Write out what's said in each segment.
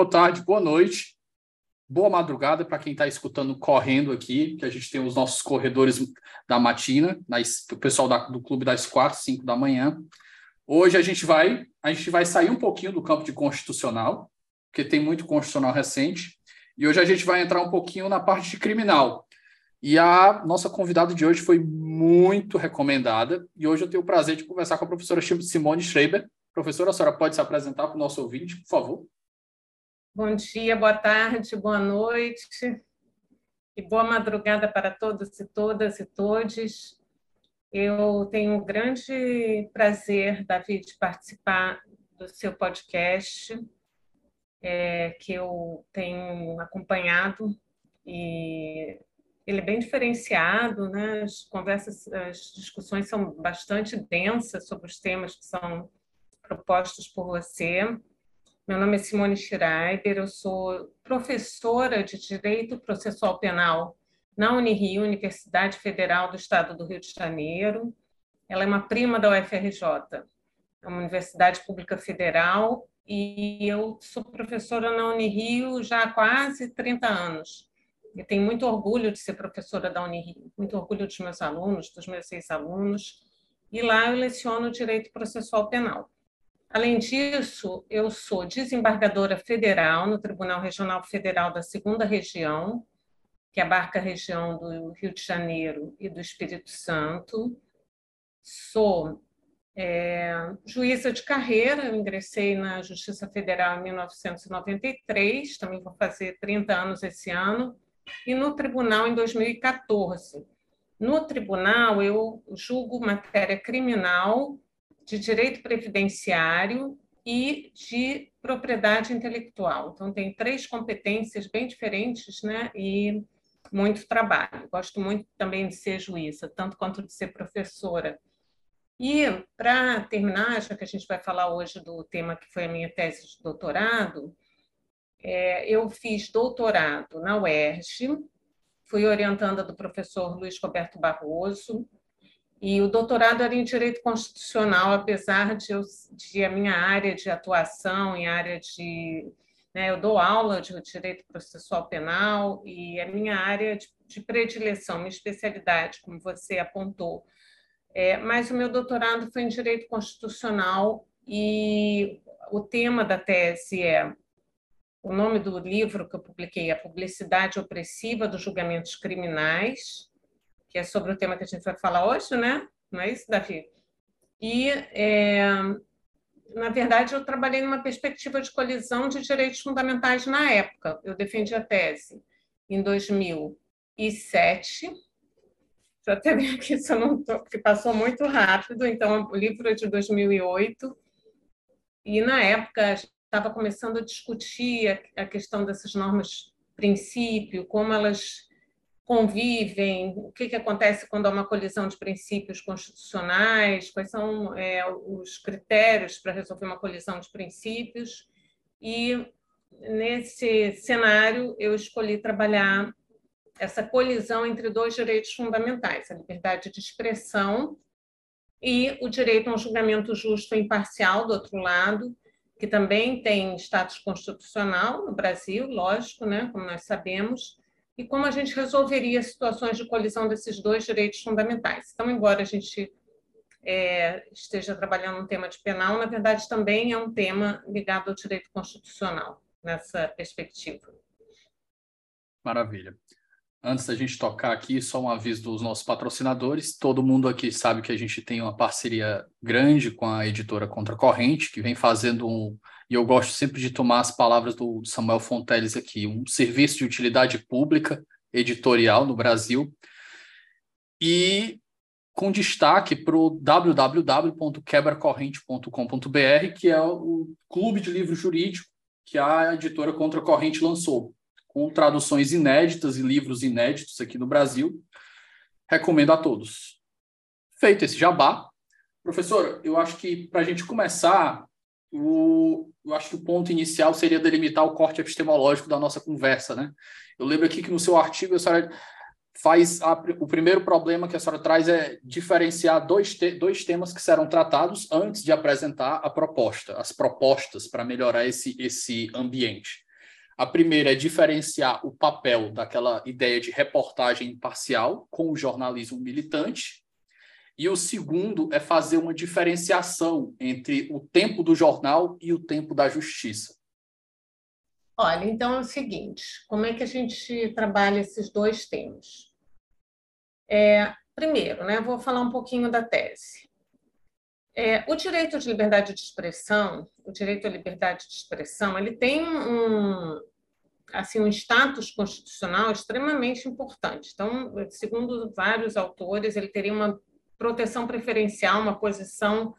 Boa tarde, boa noite, boa madrugada para quem está escutando correndo aqui, que a gente tem os nossos corredores da matina, o pessoal da, do clube das quatro, cinco da manhã. Hoje a gente vai a gente vai sair um pouquinho do campo de constitucional, porque tem muito constitucional recente, e hoje a gente vai entrar um pouquinho na parte de criminal. E a nossa convidada de hoje foi muito recomendada, e hoje eu tenho o prazer de conversar com a professora Simone Schreiber, Professora, a senhora pode se apresentar para o nosso ouvinte, por favor? Bom dia, boa tarde, boa noite e boa madrugada para todos e todas e todes. Eu tenho um grande prazer, Davi, de participar do seu podcast, é, que eu tenho acompanhado e ele é bem diferenciado, né? As conversas, as discussões são bastante densas sobre os temas que são propostos por você. Meu nome é Simone Schreiber, eu sou professora de Direito Processual Penal na Unirio, Universidade Federal do Estado do Rio de Janeiro. Ela é uma prima da UFRJ, é uma universidade pública federal, e eu sou professora na Unirio já há quase 30 anos. E tenho muito orgulho de ser professora da Unirio, muito orgulho dos meus alunos, dos meus seis alunos. E lá eu leciono Direito Processual Penal. Além disso, eu sou desembargadora federal no Tribunal Regional Federal da Segunda Região, que abarca a região do Rio de Janeiro e do Espírito Santo. Sou é, juíza de carreira, eu ingressei na Justiça Federal em 1993, também vou fazer 30 anos esse ano, e no tribunal em 2014. No tribunal, eu julgo matéria criminal de direito previdenciário e de propriedade intelectual. Então, tem três competências bem diferentes né? e muito trabalho. Gosto muito também de ser juíza, tanto quanto de ser professora. E, para terminar, já que a gente vai falar hoje do tema que foi a minha tese de doutorado, é, eu fiz doutorado na UERJ, fui orientanda do professor Luiz Roberto Barroso, e o doutorado era em direito constitucional, apesar de, eu, de a minha área de atuação em área de. Né, eu dou aula de direito processual penal e a minha área de, de predileção, minha especialidade, como você apontou. É, mas o meu doutorado foi em direito constitucional e o tema da tese é o nome do livro que eu publiquei é Publicidade Opressiva dos Julgamentos Criminais, que é sobre o tema que a gente vai falar hoje, né? Não é isso, Davi? E, é, na verdade, eu trabalhei numa perspectiva de colisão de direitos fundamentais na época. Eu defendi a tese em 2007. Já até vi aqui se eu não tô, porque passou muito rápido, então o livro é de 2008. E, na época, estava começando a discutir a questão dessas normas princípio, como elas convivem, o que, que acontece quando há uma colisão de princípios constitucionais, quais são é, os critérios para resolver uma colisão de princípios. E nesse cenário eu escolhi trabalhar essa colisão entre dois direitos fundamentais, a liberdade de expressão e o direito a um julgamento justo e imparcial, do outro lado, que também tem status constitucional no Brasil, lógico, né, como nós sabemos, e como a gente resolveria situações de colisão desses dois direitos fundamentais. Então, embora a gente é, esteja trabalhando um tema de penal, na verdade também é um tema ligado ao direito constitucional, nessa perspectiva. Maravilha. Antes da gente tocar aqui, só um aviso dos nossos patrocinadores. Todo mundo aqui sabe que a gente tem uma parceria grande com a editora Contracorrente, que vem fazendo um. E eu gosto sempre de tomar as palavras do Samuel Fonteles aqui: um serviço de utilidade pública editorial no Brasil. E com destaque para o www.quebracorrente.com.br, que é o clube de livro jurídico que a editora Contracorrente lançou com traduções inéditas e livros inéditos aqui no Brasil. Recomendo a todos. Feito esse jabá, professor, eu acho que para a gente começar, o, eu acho que o ponto inicial seria delimitar o corte epistemológico da nossa conversa, né? Eu lembro aqui que no seu artigo a senhora faz a, o primeiro problema que a senhora traz é diferenciar dois, te, dois temas que serão tratados antes de apresentar a proposta, as propostas para melhorar esse, esse ambiente. A primeira é diferenciar o papel daquela ideia de reportagem imparcial com o jornalismo militante. E o segundo é fazer uma diferenciação entre o tempo do jornal e o tempo da justiça. Olha, então é o seguinte: como é que a gente trabalha esses dois temas? É, primeiro, né, vou falar um pouquinho da tese. É, o direito de liberdade de expressão, o direito à liberdade de expressão, ele tem um, assim um status constitucional extremamente importante. Então, segundo vários autores, ele teria uma proteção preferencial, uma posição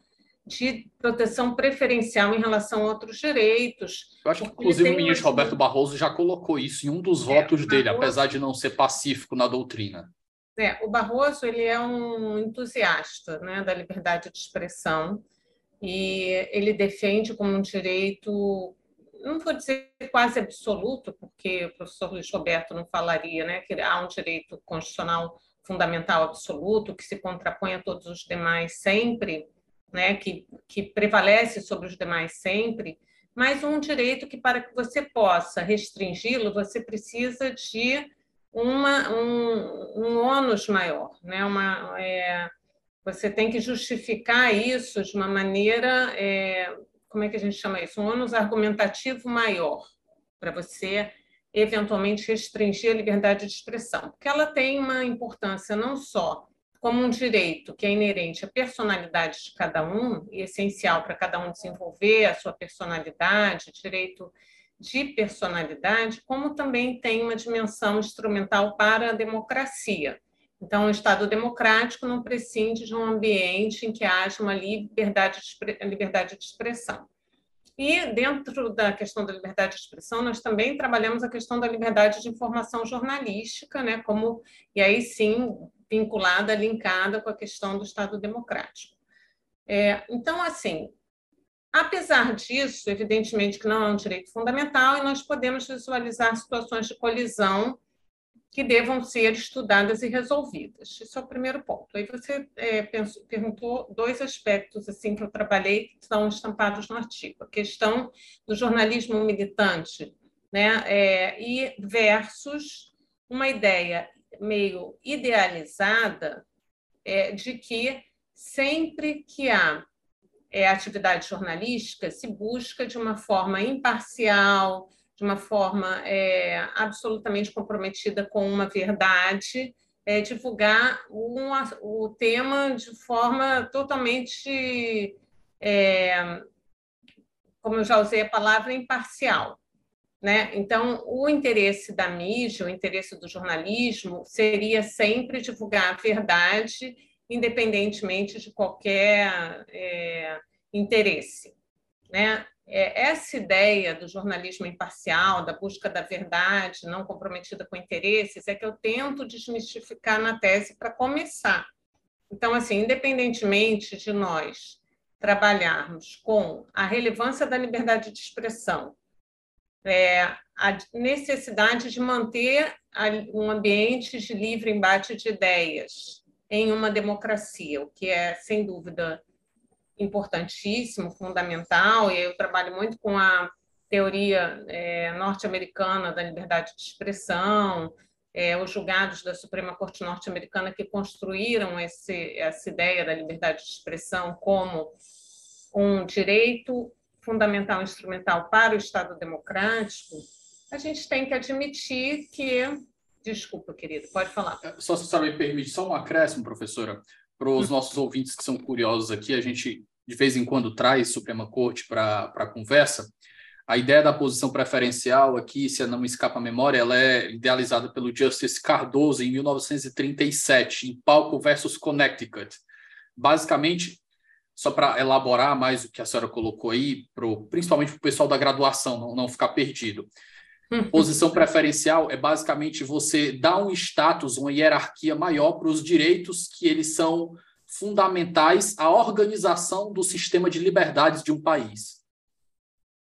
de proteção preferencial em relação a outros direitos. Eu acho que, inclusive, o ministro Roberto Barroso já colocou isso em um dos é, votos dele, Barroso... apesar de não ser pacífico na doutrina. É, o Barroso ele é um entusiasta né, da liberdade de expressão e ele defende como um direito não vou dizer quase absoluto, porque o professor Luiz Roberto não falaria né, que há um direito constitucional fundamental absoluto que se contrapõe a todos os demais sempre, né, que, que prevalece sobre os demais sempre, mas um direito que, para que você possa restringi-lo, você precisa de uma, um, um ônus maior. Né, uma, é, você tem que justificar isso de uma maneira é, como é que a gente chama isso? Um ônus argumentativo maior para você eventualmente restringir a liberdade de expressão, porque ela tem uma importância não só como um direito que é inerente à personalidade de cada um e essencial para cada um desenvolver a sua personalidade, direito de personalidade, como também tem uma dimensão instrumental para a democracia. Então, o Estado democrático não prescinde de um ambiente em que haja uma liberdade de, liberdade de expressão. E, dentro da questão da liberdade de expressão, nós também trabalhamos a questão da liberdade de informação jornalística, né, como, e aí sim, vinculada, linkada com a questão do Estado democrático. É, então, assim, apesar disso, evidentemente que não é um direito fundamental, e nós podemos visualizar situações de colisão que devam ser estudadas e resolvidas. Esse é o primeiro ponto. Aí você é, pensou, perguntou dois aspectos assim que eu trabalhei que estão estampados no artigo: a questão do jornalismo militante, né, é, e versus uma ideia meio idealizada é, de que sempre que há é, atividade jornalística se busca de uma forma imparcial, de uma forma é, absolutamente comprometida com uma verdade, é, divulgar um, o tema de forma totalmente, é, como eu já usei a palavra, imparcial. Né? Então, o interesse da mídia, o interesse do jornalismo, seria sempre divulgar a verdade, independentemente de qualquer é, interesse. Né? É, essa ideia do jornalismo imparcial, da busca da verdade, não comprometida com interesses, é que eu tento desmistificar na tese para começar. Então, assim, independentemente de nós trabalharmos com a relevância da liberdade de expressão é, a necessidade de manter um ambiente de livre embate de ideias em uma democracia, o que é, sem dúvida, importantíssimo, fundamental, e eu trabalho muito com a teoria é, norte-americana da liberdade de expressão, é, os julgados da Suprema Corte norte-americana que construíram esse, essa ideia da liberdade de expressão como um direito fundamental instrumental para o Estado democrático, a gente tem que admitir que. Desculpa, querido, pode falar. É, só se você me permite, só um acréscimo, professora, para os hum. nossos ouvintes que são curiosos aqui, a gente de vez em quando traz Suprema Corte para a conversa. A ideia da posição preferencial aqui, se não me escapa a memória, ela é idealizada pelo Justice Cardoso em 1937, em Palco versus Connecticut. Basicamente, só para elaborar mais o que a senhora colocou aí, pro, principalmente para o pessoal da graduação não, não ficar perdido. Posição preferencial é basicamente você dar um status, uma hierarquia maior para os direitos que eles são fundamentais à organização do sistema de liberdades de um país.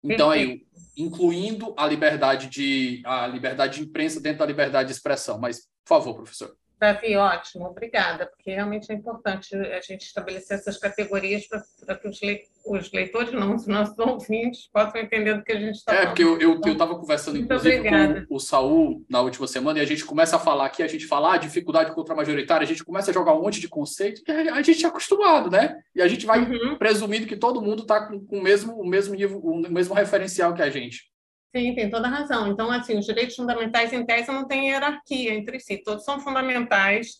Então, aí, incluindo a liberdade de a liberdade de imprensa dentro da liberdade de expressão. Mas, por favor, professor. Davi, ótimo, obrigada, porque realmente é importante a gente estabelecer essas categorias para que os, os leitores, não os nossos ouvintes, possam entender do que a gente está falando. É, porque eu estava eu, eu conversando, inclusive, com o Saul na última semana, e a gente começa a falar aqui, a gente fala ah, dificuldade contra a majoritária, a gente começa a jogar um monte de conceito que a gente é acostumado, né? E a gente vai uhum. presumindo que todo mundo está com, com o, mesmo, o mesmo nível, o mesmo referencial que a gente. Sim, tem toda razão. Então, assim, os direitos fundamentais, em tese, não têm hierarquia entre si, todos são fundamentais.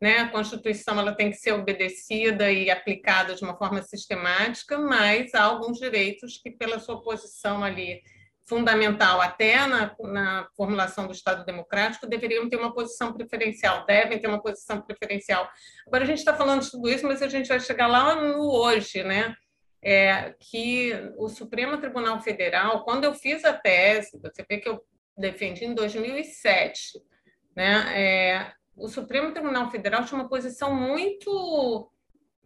Né? A Constituição ela tem que ser obedecida e aplicada de uma forma sistemática, mas há alguns direitos que, pela sua posição ali fundamental, até na, na formulação do Estado Democrático, deveriam ter uma posição preferencial, devem ter uma posição preferencial. Agora, a gente está falando de tudo isso, mas a gente vai chegar lá no hoje, né? É, que o Supremo Tribunal Federal, quando eu fiz a tese, você vê que eu defendi em 2007, né, é, o Supremo Tribunal Federal tinha uma posição muito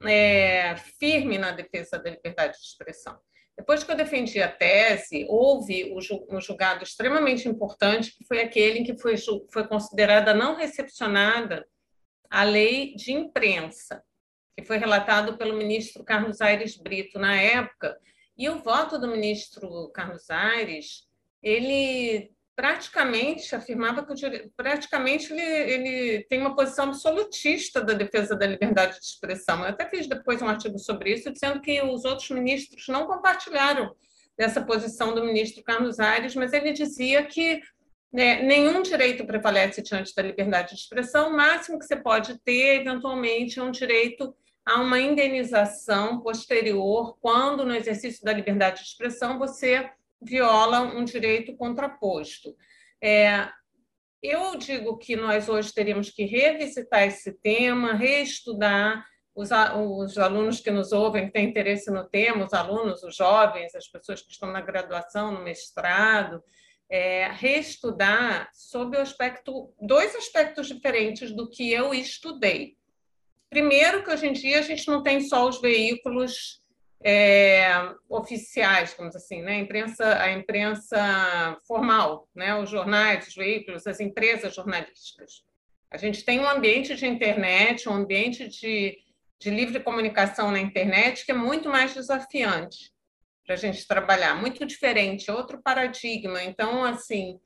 é, firme na defesa da liberdade de expressão. Depois que eu defendi a tese, houve um julgado extremamente importante, que foi aquele em que foi, foi considerada não recepcionada a lei de imprensa que foi relatado pelo ministro Carlos Aires Brito na época, e o voto do ministro Carlos Aires, ele praticamente afirmava que o, praticamente ele, ele tem uma posição absolutista da defesa da liberdade de expressão. Eu até fiz depois um artigo sobre isso, dizendo que os outros ministros não compartilharam dessa posição do ministro Carlos Aires, mas ele dizia que né, nenhum direito prevalece diante da liberdade de expressão, o máximo que você pode ter, eventualmente, é um direito há uma indenização posterior quando, no exercício da liberdade de expressão, você viola um direito contraposto. É, eu digo que nós hoje teríamos que revisitar esse tema, reestudar. Os, os alunos que nos ouvem, que têm interesse no tema, os alunos, os jovens, as pessoas que estão na graduação, no mestrado, é, reestudar sobre o aspecto, dois aspectos diferentes do que eu estudei. Primeiro, que hoje em dia a gente não tem só os veículos é, oficiais, vamos assim, né? a, imprensa, a imprensa formal, né? os jornais, os veículos, as empresas jornalísticas. A gente tem um ambiente de internet, um ambiente de, de livre comunicação na internet que é muito mais desafiante para a gente trabalhar, muito diferente, outro paradigma. Então, assim,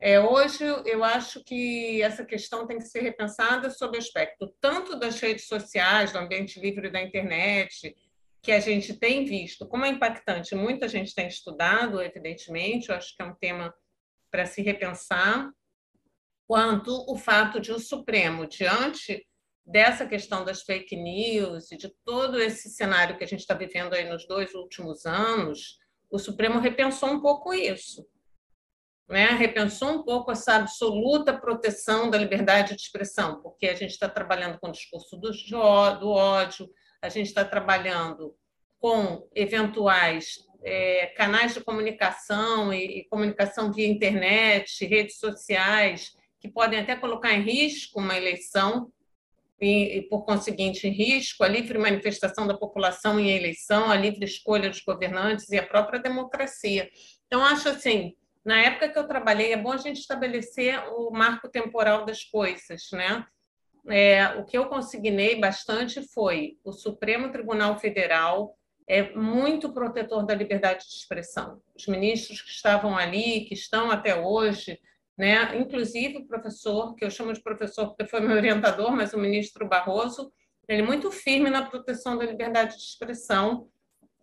é, hoje, eu acho que essa questão tem que ser repensada sob o aspecto tanto das redes sociais, do ambiente livre da internet, que a gente tem visto como é impactante, muita gente tem estudado, evidentemente, eu acho que é um tema para se repensar, quanto o fato de o Supremo, diante dessa questão das fake news e de todo esse cenário que a gente está vivendo aí nos dois últimos anos, o Supremo repensou um pouco isso né, repensou um pouco essa absoluta proteção da liberdade de expressão, porque a gente está trabalhando com o discurso do, do ódio, a gente está trabalhando com eventuais é, canais de comunicação e, e, comunicação via internet, redes sociais, que podem até colocar em risco uma eleição e, e, por conseguinte, em risco a livre manifestação da população em eleição, a livre escolha dos governantes e a própria democracia. Então, acho assim, Na época que eu trabalhei, é bom a gente estabelecer o marco temporal das coisas, né? É, o que eu consignei bastante foi o Supremo Tribunal Federal é muito protetor da liberdade de expressão. Os ministros que estavam ali, que estão até hoje, né? Inclusive o professor, que eu chamo de professor porque foi meu orientador, mas o ministro Barroso, ele é muito firme na proteção da liberdade de expressão.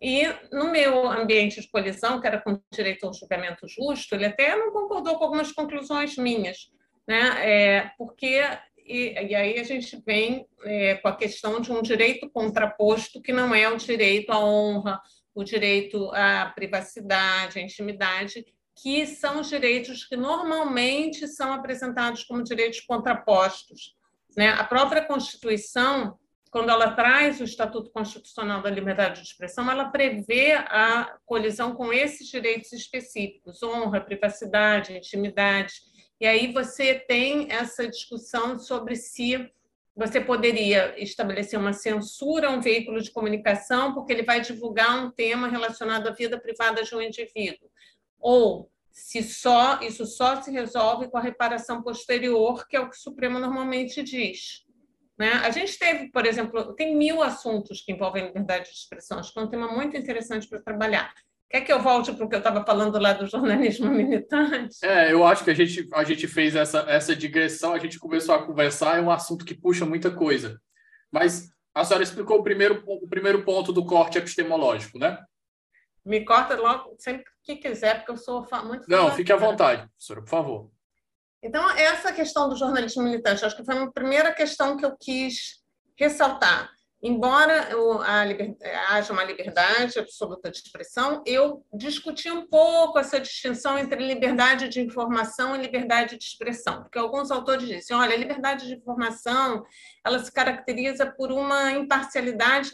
E no meu ambiente de colisão, que era com direito ao julgamento justo, ele até não concordou com algumas conclusões minhas, né? É, porque e, e, aí a gente vem é, com a questão de um direito contraposto que não é o direito à honra, o direito à privacidade, à intimidade, que são os direitos que normalmente são apresentados como direitos contrapostos. Né? A própria Constituição, quando ela traz o Estatuto Constitucional da Liberdade de Expressão, ela prevê a colisão com esses direitos específicos, honra, privacidade, intimidade. E aí você tem essa discussão sobre se você poderia estabelecer uma censura a um veículo de comunicação porque ele vai divulgar um tema relacionado à vida privada de um indivíduo ou se só isso só se resolve com a reparação posterior, que é o que o Supremo normalmente diz. Né? A gente teve, por exemplo, tem mil assuntos que envolvem liberdade de expressão, acho que é um tema muito interessante para trabalhar. Quer que eu volte para o que eu estava falando lá do jornalismo militante? É, eu acho que a gente, a gente fez essa, essa digressão, a gente começou a conversar, é um assunto que puxa muita coisa. Mas a senhora explicou o primeiro, o primeiro ponto do corte epistemológico, né? Me corta logo sempre que quiser, porque eu sou muito. Não, fique à vontade, professora, por favor. Então, essa questão do jornalismo militante, acho que foi a primeira questão que eu quis ressaltar. Embora haja uma liberdade absoluta de expressão, eu discuti um pouco essa distinção entre liberdade de informação e liberdade de expressão, porque alguns autores dizem, olha, a liberdade de informação ela se caracteriza por uma imparcialidade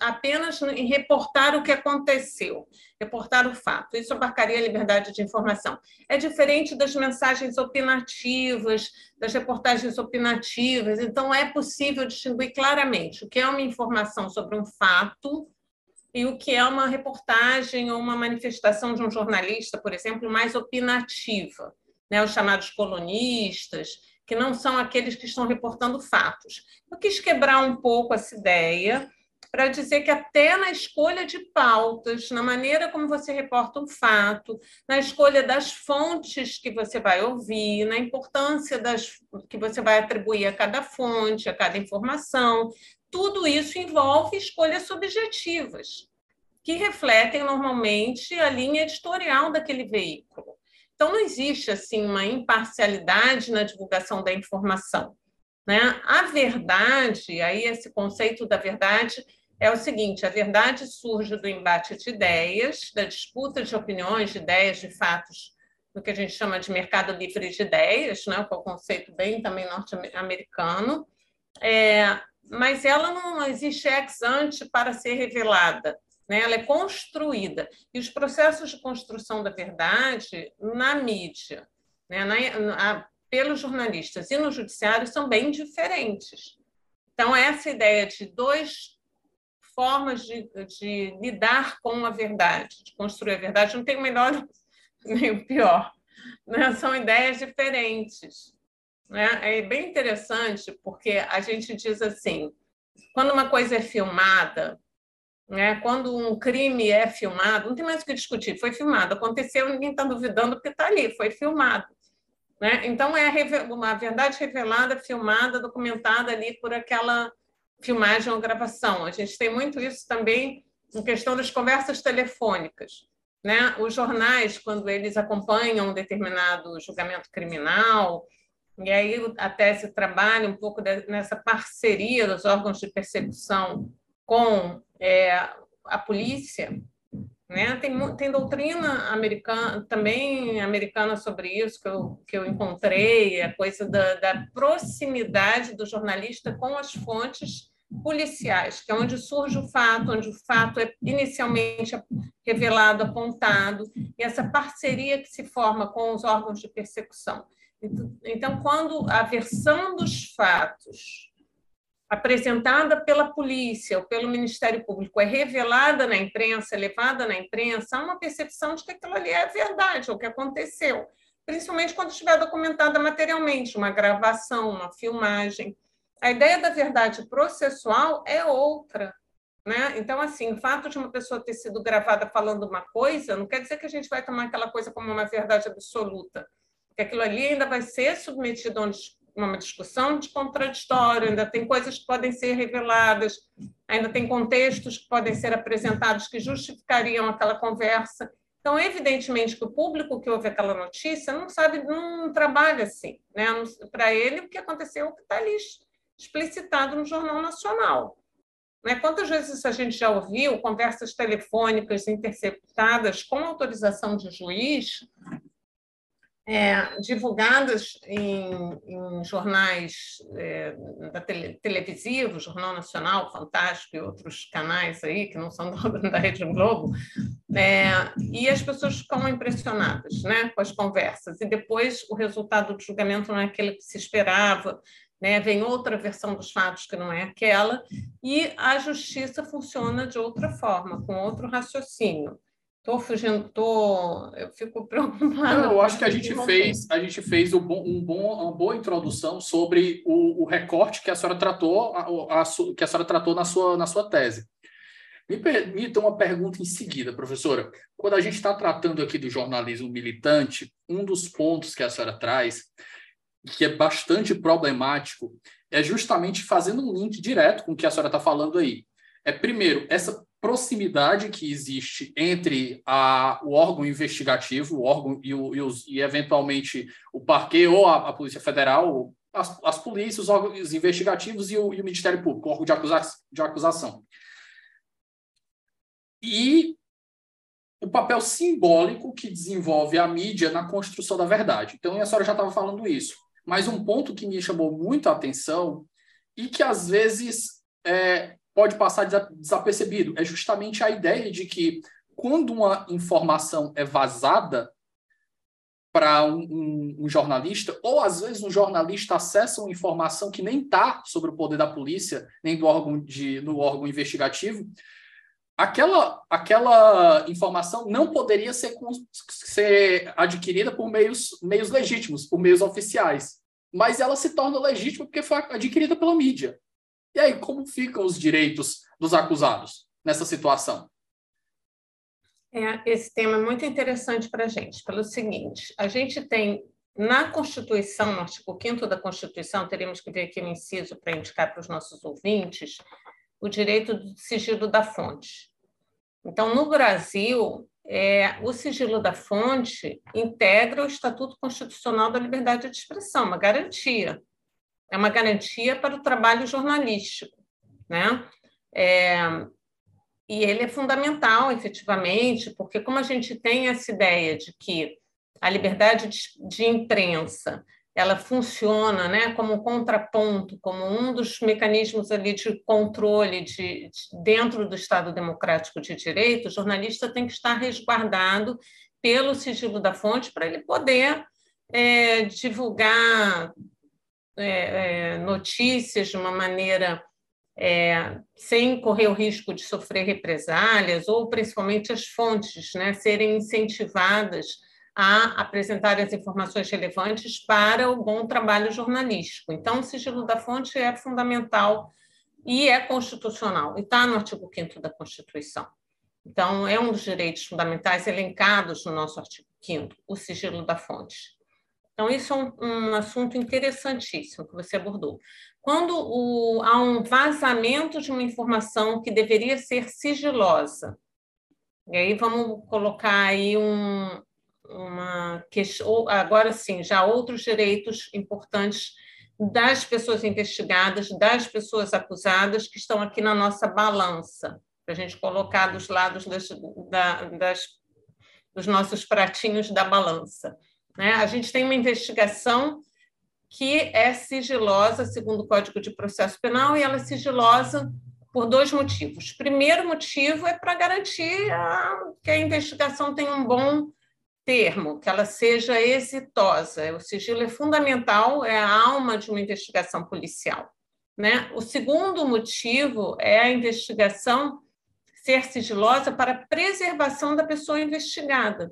apenas em reportar o que aconteceu, reportar o fato. Isso abarcaria a liberdade de informação. É diferente das mensagens opinativas, das reportagens opinativas, então é possível distinguir claramente o que é uma informação sobre um fato e o que é uma reportagem ou uma manifestação de um jornalista, por exemplo, mais opinativa, né? os chamados colonistas que não são aqueles que estão reportando fatos. Eu quis quebrar um pouco essa ideia para dizer que até na escolha de pautas, na maneira como você reporta um fato, na escolha das fontes que você vai ouvir, na importância das que você vai atribuir a cada fonte, a cada informação, tudo isso envolve escolhas subjetivas, que refletem normalmente a linha editorial daquele veículo. Então, não existe assim uma imparcialidade na divulgação da informação. Né? A verdade, aí esse conceito da verdade é o seguinte: a verdade surge do embate de ideias, da disputa de opiniões, de ideias, de fatos, no que a gente chama de mercado livre de ideias, né? que é um conceito bem também norte-americano, é, mas ela não existe ex ante para ser revelada né? ela é construída. E os processos de construção da verdade na mídia, né? na, na, pelos jornalistas e no judiciário são bem diferentes. Então, essa ideia de duas formas de, de lidar com a verdade, de construir a verdade, não tem o melhor nem o pior. Né? São ideias diferentes. Né? É bem interessante porque a gente diz assim, quando uma coisa é filmada, né? Quando um crime é filmado, não tem mais o que discutir, foi filmado, aconteceu, ninguém está duvidando porque está ali, foi filmado. Né? Então, é uma verdade revelada, filmada, documentada ali por aquela filmagem ou gravação. A gente tem muito isso também em questão das conversas telefônicas. Né? Os jornais, quando eles acompanham um determinado julgamento criminal, e aí a tese trabalha um pouco nessa parceria dos órgãos de persecução com é, a polícia, né? Tem, tem doutrina americana, também americana sobre isso que eu, que eu encontrei, a coisa da, da proximidade do jornalista com as fontes policiais, que é onde surge o fato, onde o fato é inicialmente revelado, apontado, e essa parceria que se forma com os órgãos de persecução. Então, quando a versão dos fatos apresentada pela polícia ou pelo Ministério Público é revelada na imprensa, levada na imprensa, há uma percepção de que aquilo ali é verdade, ou que aconteceu, principalmente quando estiver documentada materialmente, uma gravação, uma filmagem. A ideia da verdade processual é outra. Né? Então, assim, o fato de uma pessoa ter sido gravada falando uma coisa não quer dizer que a gente vai tomar aquela coisa como uma verdade absoluta. Porque aquilo ali ainda vai ser submetido a uma discussão de contraditório, ainda tem coisas que podem ser reveladas, ainda tem contextos que podem ser apresentados que justificariam aquela conversa. Então, evidentemente que o público que ouve aquela notícia não sabe, não trabalha assim. Né? Para ele, o que aconteceu é o que está ali explicitado no Jornal Nacional. Né? Quantas vezes a gente já ouviu conversas telefônicas interceptadas com autorização de juiz é, divulgadas em, em jornais é, tele, televisivos, Jornal Nacional, Fantástico e outros canais aí que não são da, da Rede Globo, é, e as pessoas ficam impressionadas né, com as conversas, e depois o resultado do julgamento não é aquele que se esperava, né, vem outra versão dos fatos que não é aquela, e a justiça funciona de outra forma, com outro raciocínio. Estou fugindo, tô, eu fico preocupada. eu acho que a gente fez, a gente fez um bom, um bom, uma boa introdução sobre o, o recorte que a senhora tratou, a, a, que a senhora tratou na sua, na sua tese. Me permita uma pergunta em seguida, professora. Quando a gente está tratando aqui do jornalismo militante, um dos pontos que a senhora traz, que é bastante problemático, é justamente fazendo um link direto com o que a senhora está falando aí. É, primeiro, essa proximidade que existe entre a, o órgão investigativo, o órgão e, o, e, os, e eventualmente o parquê ou a, a Polícia Federal, as, as polícias, os órgãos investigativos e o, e o Ministério Público, o órgão de, acusa, de acusação. E o papel simbólico que desenvolve a mídia na construção da verdade. Então, a senhora já estava falando isso. Mas um ponto que me chamou muito a atenção e que às vezes é, pode passar desapercebido. É justamente a ideia de que quando uma informação é vazada para um, um, um, jornalista, ou às vezes um jornalista acessa uma informação que nem está sobre o poder da polícia, nem do órgão, de, órgão investigativo, aquela, aquela informação não poderia ser, ser adquirida por meios, meios legítimos, por meios oficiais. Mas ela se torna legítima porque foi adquirida pela mídia. E aí, como ficam os direitos dos acusados nessa situação? É, esse tema é muito interessante para a gente, pelo seguinte: a gente tem na Constituição, no artigo 5 da Constituição, teríamos que ver aqui um inciso para indicar para os nossos ouvintes, o direito do sigilo da fonte. Então, no Brasil, é, o sigilo da fonte integra o Estatuto Constitucional da Liberdade de Expressão, uma garantia é uma garantia para o trabalho jornalístico, né? É, e ele é fundamental, efetivamente, porque como a gente tem essa ideia de que a liberdade de, de imprensa ela funciona né, como um contraponto, como um dos mecanismos ali de controle de, de, dentro do Estado Democrático de Direito, o jornalista tem que estar resguardado pelo sigilo da fonte para ele poder é, divulgar é, é, notícias de uma maneira é, sem correr o risco de sofrer represálias, ou principalmente as fontes né, serem incentivadas a apresentar as informações relevantes para o bom trabalho jornalístico. Então, o sigilo da fonte é fundamental e é constitucional, e está no artigo 5 da Constituição. Então, é um dos direitos fundamentais elencados no nosso artigo 5 o sigilo da fonte. Então, isso é um, um assunto interessantíssimo que você abordou. Quando o, há um vazamento de uma informação que deveria ser sigilosa, e aí vamos colocar aí um, uma questão, agora sim, já outros direitos importantes das pessoas investigadas, das pessoas acusadas, que estão aqui na nossa balança, para a gente colocar dos lados das, da, das, dos nossos pratinhos da balança. Né? A gente tem uma investigação que é sigilosa, segundo o Código de Processo Penal, e ela é sigilosa por dois motivos. Primeiro motivo é para garantir a, que a investigação tenha um bom termo, que ela seja exitosa. O sigilo é fundamental, é a alma de uma investigação policial. Né? O segundo motivo é a investigação ser sigilosa para preservação da pessoa investigada.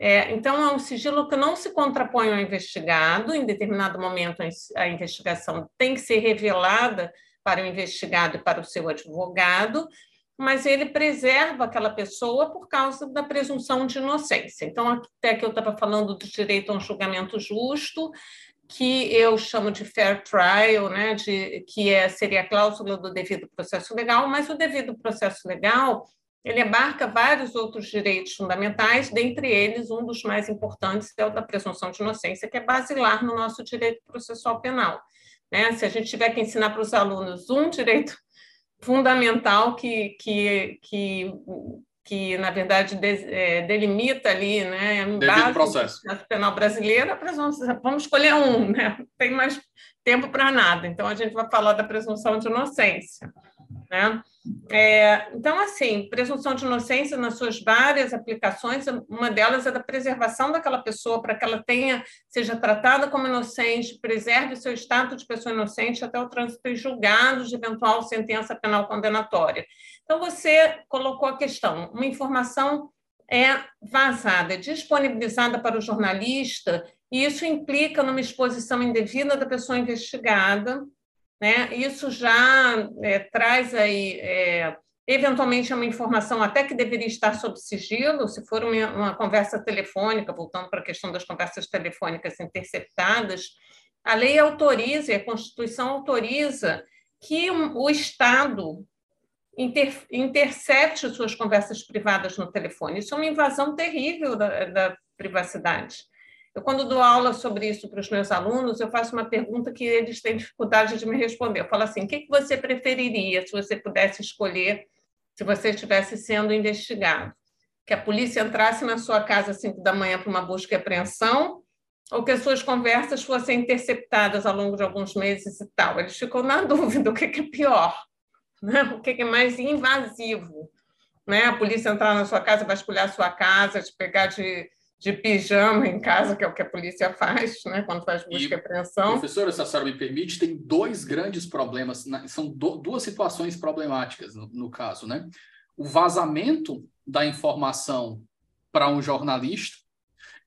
É, então, é um sigilo que não se contrapõe ao investigado, em determinado momento a investigação tem que ser revelada para o investigado e para o seu advogado, mas ele preserva aquela pessoa por causa da presunção de inocência. Então, até que eu estava falando do direito a um julgamento justo, que eu chamo de fair trial, né, de, que é, seria a cláusula do devido processo legal, mas o devido processo legal ele abarca vários outros direitos fundamentais, dentre eles, um dos mais importantes é o da presunção de inocência, que é basilar no nosso direito processual penal. Né? Se a gente tiver que ensinar para os alunos um direito fundamental que, que, que, que na verdade, de, é, delimita ali, né, base processo. penal brasileiro, a presunção, vamos escolher um, né? não tem mais tempo para nada. Então, a gente vai falar da presunção de inocência. Né? É, então, assim, presunção de inocência nas suas várias aplicações, uma delas é da preservação daquela pessoa para que ela tenha, seja tratada como inocente, preserve seu status de pessoa inocente até o trânsito em julgados de eventual sentença penal condenatória. Então, você colocou a questão, uma informação é vazada, disponibilizada para o jornalista, e isso implica numa exposição indevida da pessoa investigada, né? Isso já é, traz aí, é, eventualmente, uma informação até que deveria estar sob sigilo, se for uma, uma conversa telefônica, voltando para a questão das conversas telefônicas interceptadas, a lei autoriza, a Constituição autoriza que o Estado inter, intercepte suas conversas privadas no telefone. Isso é uma invasão terrível da, da privacidade. Eu, quando dou aula sobre isso para os meus alunos, eu faço uma pergunta que eles têm dificuldade de me responder. Eu falo assim: o que você preferiria se você pudesse escolher, se você estivesse sendo investigado? Que a polícia entrasse na sua casa às 5 da manhã para uma busca e apreensão, ou que as suas conversas fossem interceptadas ao longo de alguns meses e tal? Eles ficam na dúvida: o que é pior? Né? O que é mais invasivo? Né? A polícia entrar na sua casa, vasculhar a sua casa, te pegar de de pijama em casa, que é o que a polícia faz, né, quando faz busca e, apreensão. Professora, se a senhora me permite, tem dois grandes problemas, são do, duas situações problemáticas no, no, caso, né? O vazamento da informação para um jornalista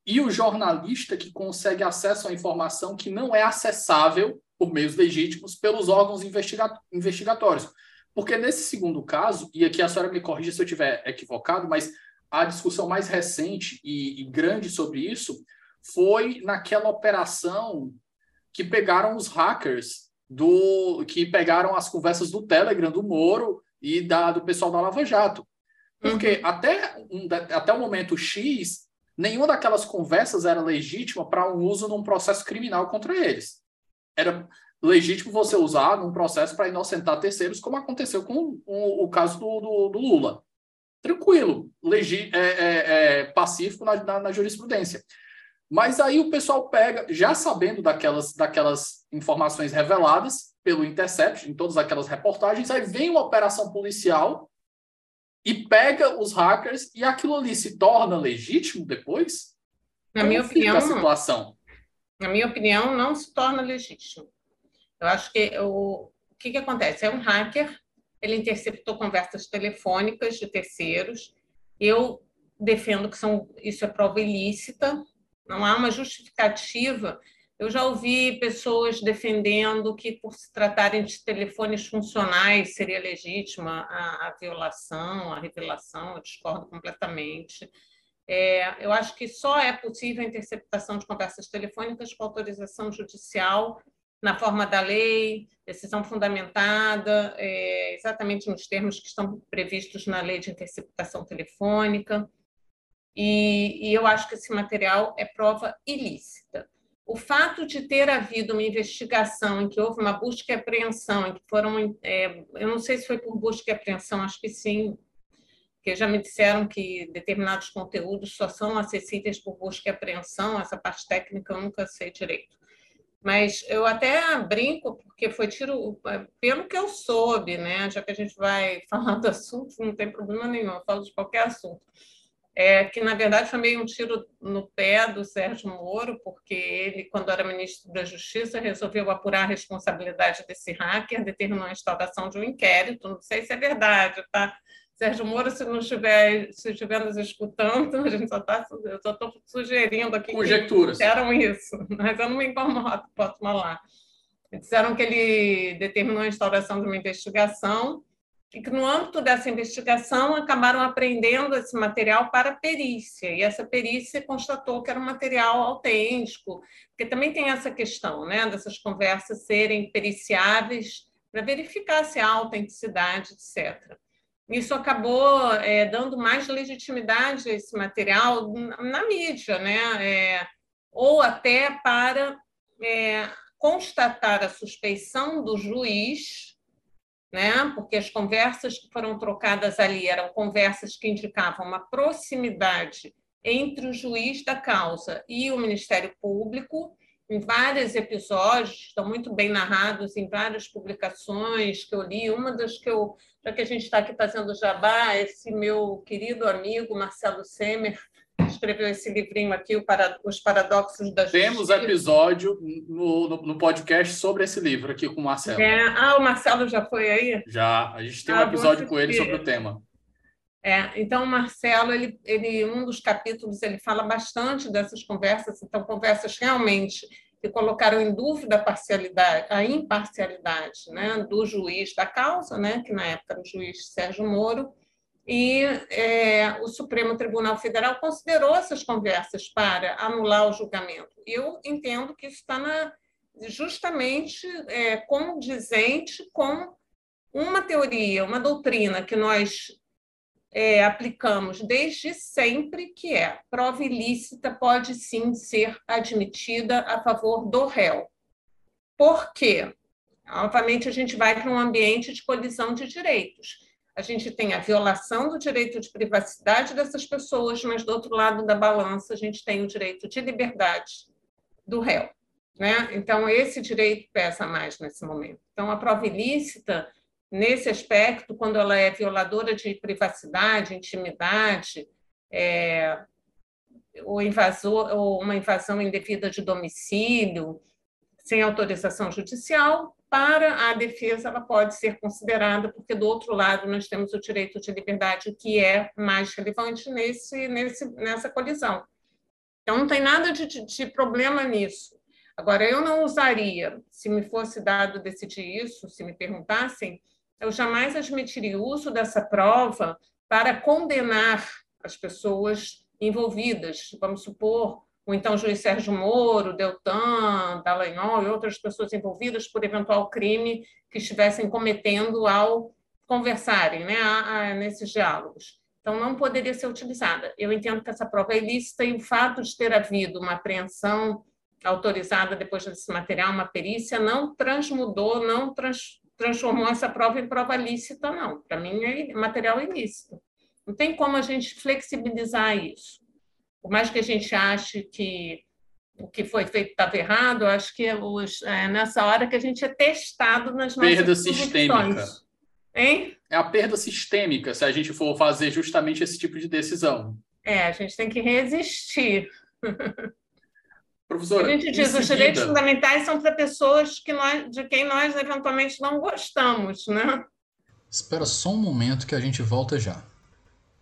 e o jornalista que consegue acesso à informação que não é acessável por meios legítimos pelos órgãos investiga investigatórios. Porque nesse segundo caso, e aqui a senhora me corrija se eu estiver equivocado, mas a discussão mais recente e, e grande sobre isso foi naquela operação que pegaram os hackers do que pegaram as conversas do Telegram do Moro e da, do pessoal da Lava Jato. Porque uhum. até, um, até o momento X, nenhuma daquelas conversas era legítima para um uso num processo criminal contra eles. Era legítimo você usar num processo para inocentar terceiros, como aconteceu com o, o caso do, do, do Lula tranquilo, legi é, é, é, pacífico na, na, na, jurisprudência. Mas aí o pessoal pega, já sabendo daquelas, daquelas informações reveladas pelo Intercept, em todas aquelas reportagens, aí vem uma operação policial e pega os hackers e aquilo ali se torna legítimo depois? Na minha opinião, a situação? Na minha opinião, não se torna legítimo. Eu acho que o, o que, que acontece? É um hacker ele interceptou conversas telefônicas de terceiros. Eu defendo que são, isso é prova ilícita, não há uma justificativa. Eu já ouvi pessoas defendendo que, por se tratarem de telefones funcionais, seria legítima a, a violação, a revelação. Eu discordo completamente. É, eu acho que só é possível a interceptação de conversas telefônicas com autorização judicial na forma da lei, decisão fundamentada, é, exatamente nos termos que estão previstos na lei de interceptação telefônica. E, e, eu acho que esse material é prova ilícita. O fato de ter havido uma investigação em que houve uma busca e apreensão, em que foram, é, eu não sei se foi por busca e apreensão, acho que sim, porque já me disseram que determinados conteúdos só são acessíveis por busca e apreensão, essa parte técnica eu nunca sei direito. Mas eu até brinco, porque foi tiro, pelo que eu soube, né? Já que a gente vai falar do assunto, não tem problema nenhum, eu falo de qualquer assunto. é, que na verdade foi meio um tiro no pé do Sérgio Moro, porque ele, quando era ministro da Justiça, resolveu apurar a responsabilidade desse hacker, determinou a instauração de um inquérito. Não sei se é verdade, tá? Sérgio Moro, se não estiver, se estiver nos escutando, a gente só está, eu só estou sugerindo aqui Conjecturas. que disseram isso, mas eu não me incomodo, posso falar. Disseram que ele determinou a instauração de uma investigação e que, no âmbito dessa investigação, acabaram aprendendo esse material para perícia, e essa perícia constatou que era um material autêntico, porque também tem essa questão né, dessas conversas serem periciáveis para verificar se há autenticidade, etc. Isso acabou é, dando mais legitimidade a esse material na, mídia, né? É, ou até para é, constatar a suspeição do juiz né? porque as conversas que foram trocadas ali eram conversas que indicavam uma proximidade entre o juiz da causa e o Ministério Público, em vários episódios, estão muito bem narrados em várias publicações que eu li. Uma das que eu, já que a gente está aqui fazendo jabá, esse meu querido amigo Marcelo Semer escreveu esse livrinho aqui, Os Paradoxos da Justiça. Temos episódio no, no, no, podcast sobre esse livro aqui com o Marcelo. É, ah, o Marcelo já foi aí? Já, a gente tem ah, um episódio com ele sobre o tema. É, então, o Marcelo, ele, ele, um dos capítulos, ele fala bastante dessas conversas, então, conversas realmente que colocaram em dúvida a parcialidade, a imparcialidade né, do juiz da causa, né, que na época era o juiz Sérgio Moro, e é, o Supremo Tribunal Federal considerou essas conversas para anular o julgamento. Eu entendo que isso está na, justamente é, condizente com uma teoria, uma doutrina que nós é, aplicamos desde sempre, que é prova ilícita pode sim ser admitida a favor do réu. Por quê? Novamente, a gente vai para um ambiente de colisão de direitos a gente tem a violação do direito de privacidade dessas pessoas, mas do outro lado da balança a gente tem o direito de liberdade do réu. Né? Então, esse direito pesa mais nesse momento. Então, a prova ilícita, nesse aspecto, quando ela é violadora de privacidade, intimidade, é, ou, invasor, ou uma invasão indevida de domicílio, sem autorização judicial, para a defesa ela pode ser considerada, porque do outro lado nós temos o direito de liberdade, que é mais relevante nesse, nesse, nessa colisão. Então, não tem nada de, de, de problema nisso. Agora, eu não usaria, se me fosse dado decidir isso, se me perguntassem, eu jamais admitiria o uso dessa prova para condenar as pessoas envolvidas. Vamos supor, ou então o juiz Sérgio Moro, Deltan, Dallagnol e outras pessoas envolvidas por eventual crime que estivessem cometendo ao conversarem né, a, a, nesses diálogos. Então, não poderia ser utilizada. Eu entendo que essa prova é ilícita e o fato de ter havido uma apreensão autorizada depois desse material, uma perícia, não transmudou, não trans, transformou essa prova em prova lícita, não. Para mim, é material ilícito. Não tem como a gente flexibilizar isso por mais que a gente ache que o que foi feito estava errado, acho que os, é nessa hora que a gente é testado nas nossas Perda sistêmica. Hein? É a perda sistêmica se a gente for fazer justamente esse tipo de decisão. É, a gente tem que resistir. Professora, a gente diz que os direitos fundamentais são para pessoas que nós, de quem nós eventualmente não gostamos, né? Espera só um momento que a gente volta já.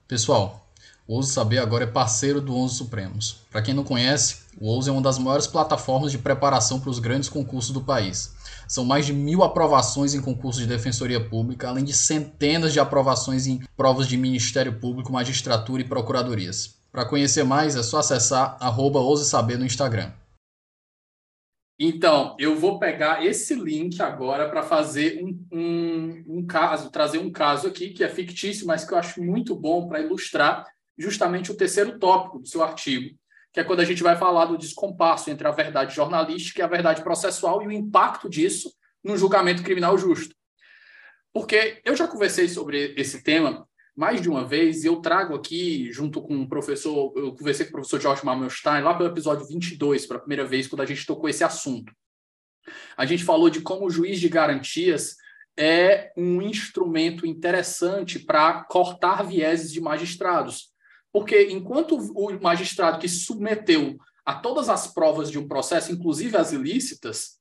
Pessoal, o Ouse Saber agora é parceiro do Onze Supremos. Para quem não conhece, o Ouse é uma das maiores plataformas de preparação para os grandes concursos do país. São mais de mil aprovações em concursos de defensoria pública, além de centenas de aprovações em provas de Ministério Público, magistratura e procuradorias. Para conhecer mais, é só acessar arroba Saber no Instagram. Então, eu vou pegar esse link agora para fazer um, um, um, caso, trazer um caso aqui que é fictício, mas que eu acho muito bom para ilustrar justamente o terceiro tópico do seu artigo, que é quando a gente vai falar do descompasso entre a verdade jornalística e a verdade processual e o impacto disso no julgamento criminal justo. Porque eu já conversei sobre esse tema mais de uma vez, e eu trago aqui, junto com o professor, eu conversei com o professor George Marmelstein, lá pelo episódio 22, pela primeira vez, quando a gente tocou esse assunto. A gente falou de como o juiz de garantias é um instrumento interessante para cortar vieses de magistrados Porque enquanto o magistrado que submeteu a todas as provas de um processo, inclusive as ilícitas,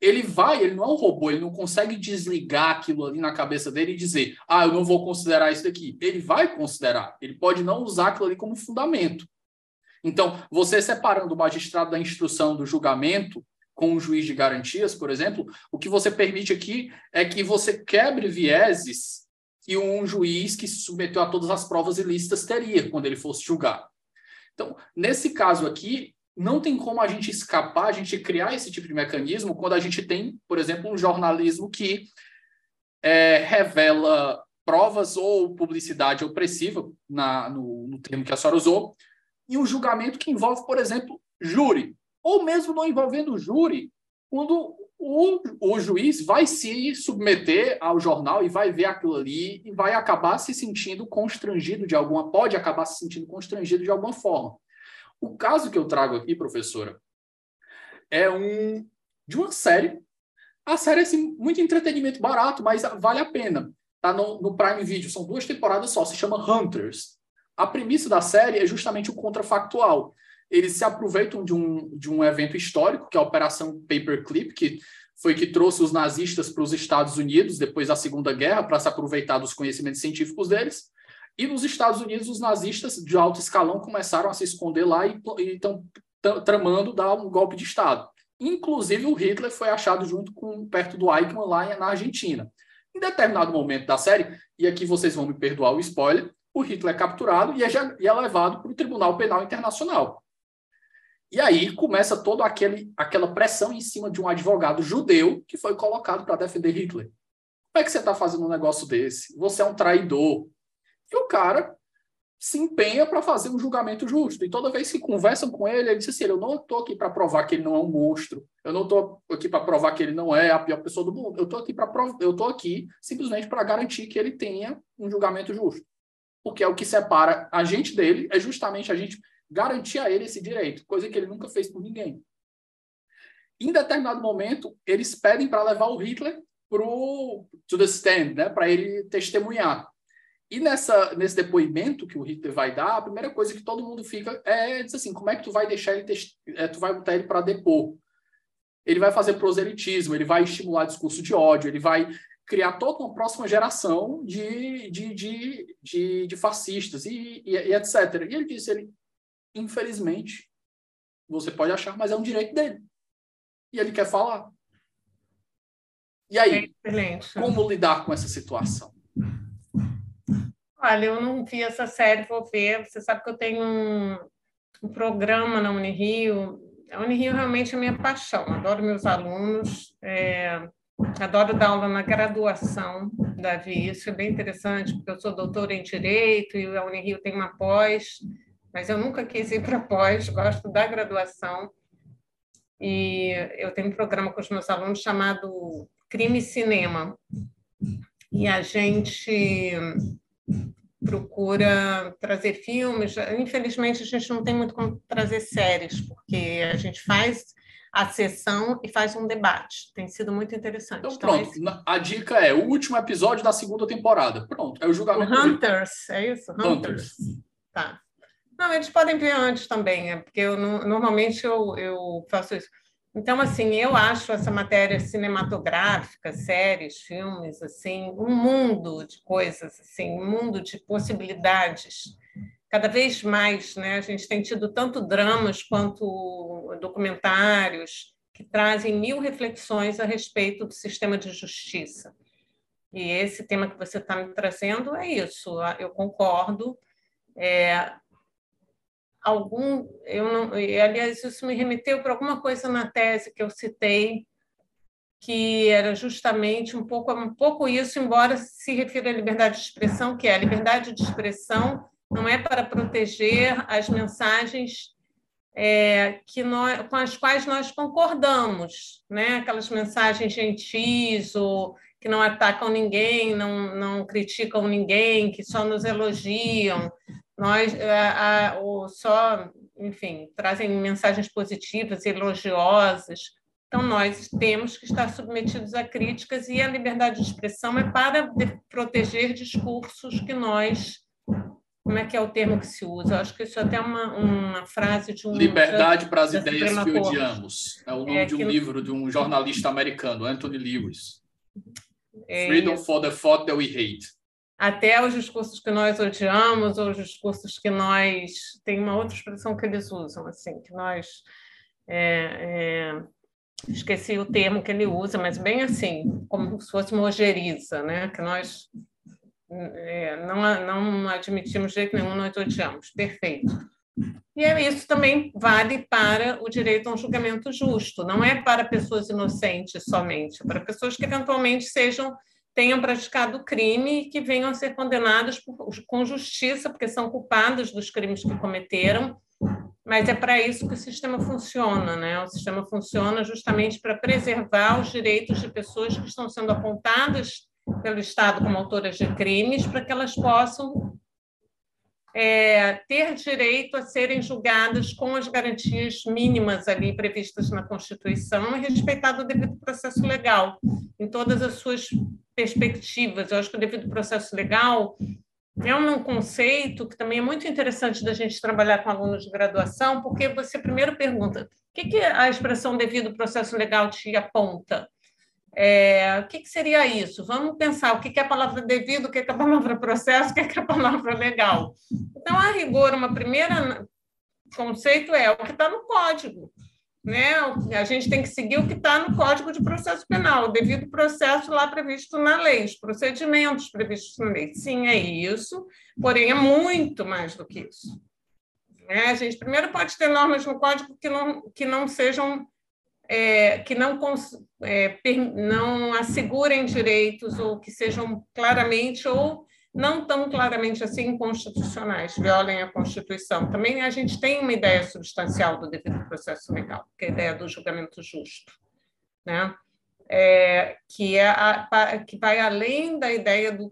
ele vai, ele não é um robô, ele não consegue desligar aquilo ali na cabeça dele e dizer, ah, eu não vou considerar isso daqui. Ele vai considerar, ele pode não usar aquilo ali como fundamento. Então, você separando o magistrado da instrução do julgamento com o juiz de garantias, por exemplo, o que você permite aqui é que você quebre vieses que um juiz que se submeteu a todas as provas ilícitas teria quando ele fosse julgar. Então, nesse caso aqui, não tem como a gente escapar, a gente criar esse tipo de mecanismo quando a gente tem, por exemplo, um jornalismo que é, revela provas ou publicidade opressiva, na, no, no termo que a senhora usou, e um julgamento que envolve, por exemplo, júri, ou mesmo não envolvendo júri, quando o, o juiz vai se submeter ao jornal e vai ver aquilo ali e vai acabar se sentindo constrangido de alguma, pode acabar se sentindo constrangido de alguma forma. O caso que eu trago aqui, professora, é um de uma série. A série é assim, muito entretenimento barato, mas vale a pena. Tá no, no Prime Video, são duas temporadas só, se chama Hunters. A premissa da série é justamente o contrafactual. Eles se aproveitam de um, de um evento histórico, que é a Operação Paperclip, que foi que trouxe os nazistas para os Estados Unidos depois da Segunda Guerra para se aproveitar dos conhecimentos científicos deles. E nos Estados Unidos, os nazistas de alto escalão começaram a se esconder lá e estão tramando dar um golpe de Estado. Inclusive, o Hitler foi achado junto com perto do Eichmann lá na Argentina. Em determinado momento da série, e aqui vocês vão me perdoar o spoiler, o Hitler é capturado e é, e é levado para o Tribunal Penal Internacional. E aí começa toda aquele, aquela pressão em cima de um advogado judeu que foi colocado para defender Hitler. Como é que você está fazendo um negócio desse? Você é um traidor. E o cara se empenha para fazer um julgamento justo. E toda vez que conversam com ele, ele diz assim: Eu não estou aqui para provar que ele não é um monstro. Eu não estou aqui para provar que ele não é a pior pessoa do mundo. Eu estou aqui para eu estou aqui simplesmente para garantir que ele tenha um julgamento justo porque é o que separa a gente dele, é justamente a gente garantir a ele esse direito, coisa que ele nunca fez por ninguém. Em determinado momento, eles pedem para levar o Hitler pro to the stand, né, para ele testemunhar. E nessa nesse depoimento que o Hitler vai dar, a primeira coisa que todo mundo fica é diz assim, como é que tu vai deixar ele é, tu vai botar ele para depor? Ele vai fazer proselitismo, ele vai estimular discurso de ódio, ele vai criar toda uma próxima geração de, de, de, de, de fascistas e, e, e, etc. E ele disse, ele, infelizmente, você pode achar, mas é um direito dele. E ele quer falar. E aí, Excelente. como lidar com essa situação? Olha, eu não vi essa série, vou ver. Você sabe que eu tenho um, um programa na Unirio. A Unirio realmente é minha paixão. Adoro meus alunos. É Adoro dar aula na graduação, Davi. Isso é bem interessante, porque eu sou doutora em Direito e a Unirio tem uma pós, mas eu nunca quis ir para pós, gosto da graduação. E eu tenho um programa com os meus alunos chamado Crime e Cinema. E a gente procura trazer filmes. Infelizmente, a gente não tem muito como trazer séries, porque a gente faz a sessão e faz um debate. Tem sido muito interessante. Então, então pronto. Esse... A dica é o último episódio da segunda temporada. Pronto, é o julgamento. O Hunters, é isso? Hunters. Hunters. Tá. Não, eles podem ver antes também, é porque eu normalmente eu, eu faço isso. Então, assim, eu acho essa matéria cinematográfica, séries, filmes, assim, um mundo de coisas, assim, um mundo de possibilidades cada vez mais, né? A gente tem tido tanto dramas quanto documentários que trazem mil reflexões a respeito do sistema de justiça. E esse tema que você está me trazendo é isso. Eu concordo. É, algum, eu não, aliás, isso me remeteu para alguma coisa na tese que eu citei que era justamente um pouco um pouco isso, embora se refira à liberdade de expressão, que é a liberdade de expressão não é para proteger as mensagens é, que nós, com as quais nós concordamos, né? aquelas mensagens gentis ou que não atacam ninguém, não, não criticam ninguém, que só nos elogiam, nós a, a, ou só, enfim, trazem mensagens positivas, elogiosas. Então, nós temos que estar submetidos a críticas e a liberdade de expressão é para proteger discursos que nós como é que é o termo que se usa? Eu acho que isso é até uma, uma frase de um. Liberdade para as ideias que odiamos. É o nome é de um livro de um jornalista americano, Anthony Lewis. É Freedom for the thought that we hate. Até os discursos que nós odiamos, ou os discursos que nós. Tem uma outra expressão que eles usam, assim, que nós. É, é... Esqueci o termo que ele usa, mas bem assim, como se fosse uma ojeriza, né? Que nós é, não, não admitimos de jeito nenhum, nós odiamos. Perfeito. E é isso também vale para o direito a um julgamento justo, não é para pessoas inocentes somente, é para pessoas que eventualmente sejam tenham praticado crime e que venham a ser condenadas por, com justiça, porque são culpados dos crimes que cometeram. Mas é para isso que o sistema funciona, né? O sistema funciona justamente para preservar os direitos de pessoas que estão sendo apontadas pelo Estado como autoras de crimes, para que elas possam é, ter direito a serem julgadas com as garantias mínimas ali previstas na Constituição e respeitado o devido processo legal em todas as suas perspectivas. Eu acho que o devido processo legal é um conceito que também é muito interessante da gente trabalhar com alunos de graduação, porque você primeiro pergunta o que, que a expressão devido processo legal te aponta? É, o que, que, seria isso? Vamos pensar o que, que é a palavra devido, o que, que é a palavra processo, o que, que é a palavra legal. Então, a rigor, uma primeira conceito é o que está no código. Né? A gente tem que seguir o que está no Código de Processo Penal, o devido processo lá previsto na lei, os procedimentos previstos na lei. Sim, é isso, porém é muito mais do que isso. Né? A gente primeiro pode ter normas no Código que não, que não sejam é, que não, é, não assegurem direitos ou que sejam claramente ou não tão claramente assim constitucionais, violem a Constituição. Também a gente tem uma ideia substancial do devido processo legal, que é a ideia do julgamento justo, né? É, que, é a, que vai além da ideia do,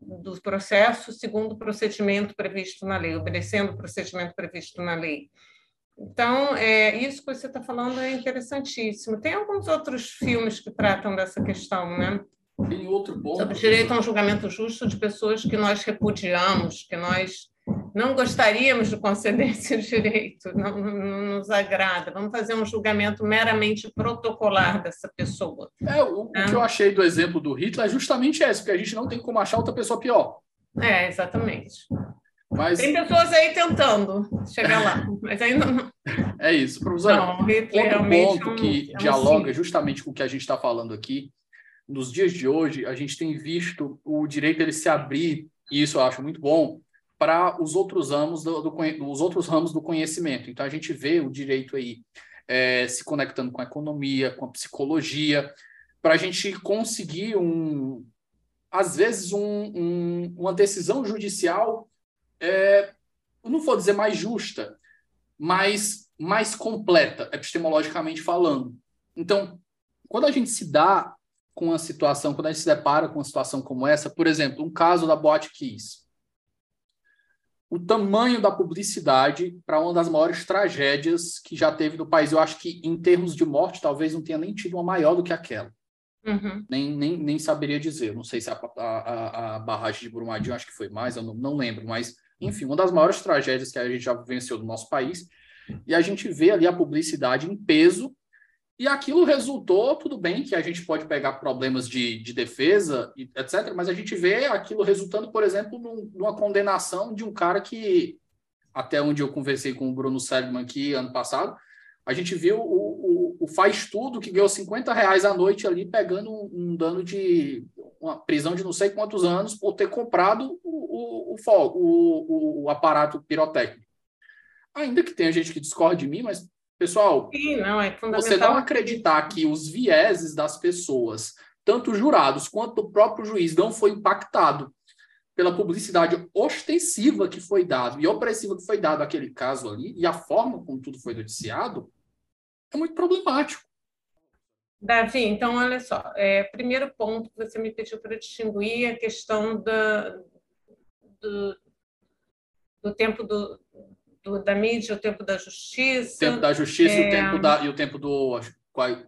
do processo segundo o procedimento previsto na lei, obedecendo o procedimento previsto na lei. Então, é, isso que você está falando é interessantíssimo. Tem alguns outros filmes que tratam dessa questão, né? Tem outro ponto. Sobre direito a um julgamento justo de pessoas que nós repudiamos, que nós não gostaríamos de conceder esse direito, não, não, nos agrada. Vamos fazer um julgamento meramente protocolar dessa pessoa. É, o, né? o que eu achei do exemplo do Hitler é justamente esse, porque a gente não tem como achar outra pessoa pior. É, exatamente. Mas... Tem pessoas aí tentando chegar lá, mas ainda não. É isso, professor. Não, outro ponto que é um dialoga justamente com o que a gente está falando aqui, nos dias de hoje, a gente tem visto o direito ele se abrir, e isso eu acho muito bom, para os outros ramos do, do, os outros ramos do conhecimento. Então a gente vê o direito aí é, se conectando com a economia, com a psicologia, para a gente conseguir um, às vezes um, um, uma decisão judicial é, não vou dizer mais justa, mas mais completa, epistemologicamente falando. Então, quando a gente se dá com uma situação, quando a gente se depara com uma situação como essa, por exemplo, um caso da Boate Kiss, o tamanho da publicidade para uma das maiores tragédias que já teve no país. Eu acho que, em termos de morte, talvez não tenha nem tido uma maior do que aquela. Uhum. Nem, nem, nem saberia dizer. Não sei se a, a, a barragem de Brumadinho, acho que foi mais, eu não, não lembro, mas enfim, uma das maiores tragédias que a gente já venceu no nosso país. E a gente vê ali a publicidade em peso, e aquilo resultou, tudo bem que a gente pode pegar problemas de, de defesa, etc., mas a gente vê aquilo resultando, por exemplo, num, numa condenação de um cara que, até onde eu conversei com o Bruno Seligman aqui ano passado, a gente viu o, o, o faz tudo que ganhou 50 reais à noite ali, pegando um, um dano de uma prisão de não sei quantos anos por ter comprado o, o, o, o aparato pirotécnico. Ainda que tenha gente que discorde de mim, mas, pessoal, Sim, não, é você não acreditar que os vieses das pessoas, tanto jurados quanto o próprio juiz, não foi impactado pela publicidade ostensiva que foi dada e opressiva que foi dada aquele caso ali, e a forma como tudo foi noticiado, é muito problemático. Davi, então, olha só. É, primeiro ponto que você me pediu para distinguir a questão da, do, do tempo do, do, da mídia, o tempo da justiça. O tempo da justiça é... e, o tempo da, e o tempo do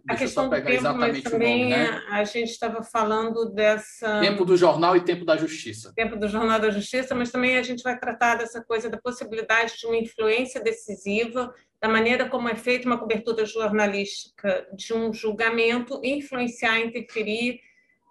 a questão do tempo, mas também nome, né? a gente estava falando dessa... Tempo do jornal e tempo da justiça. Tempo do jornal da justiça, mas também a gente vai tratar dessa coisa da possibilidade de uma influência decisiva da maneira como é feita uma cobertura jornalística de um julgamento, influenciar, interferir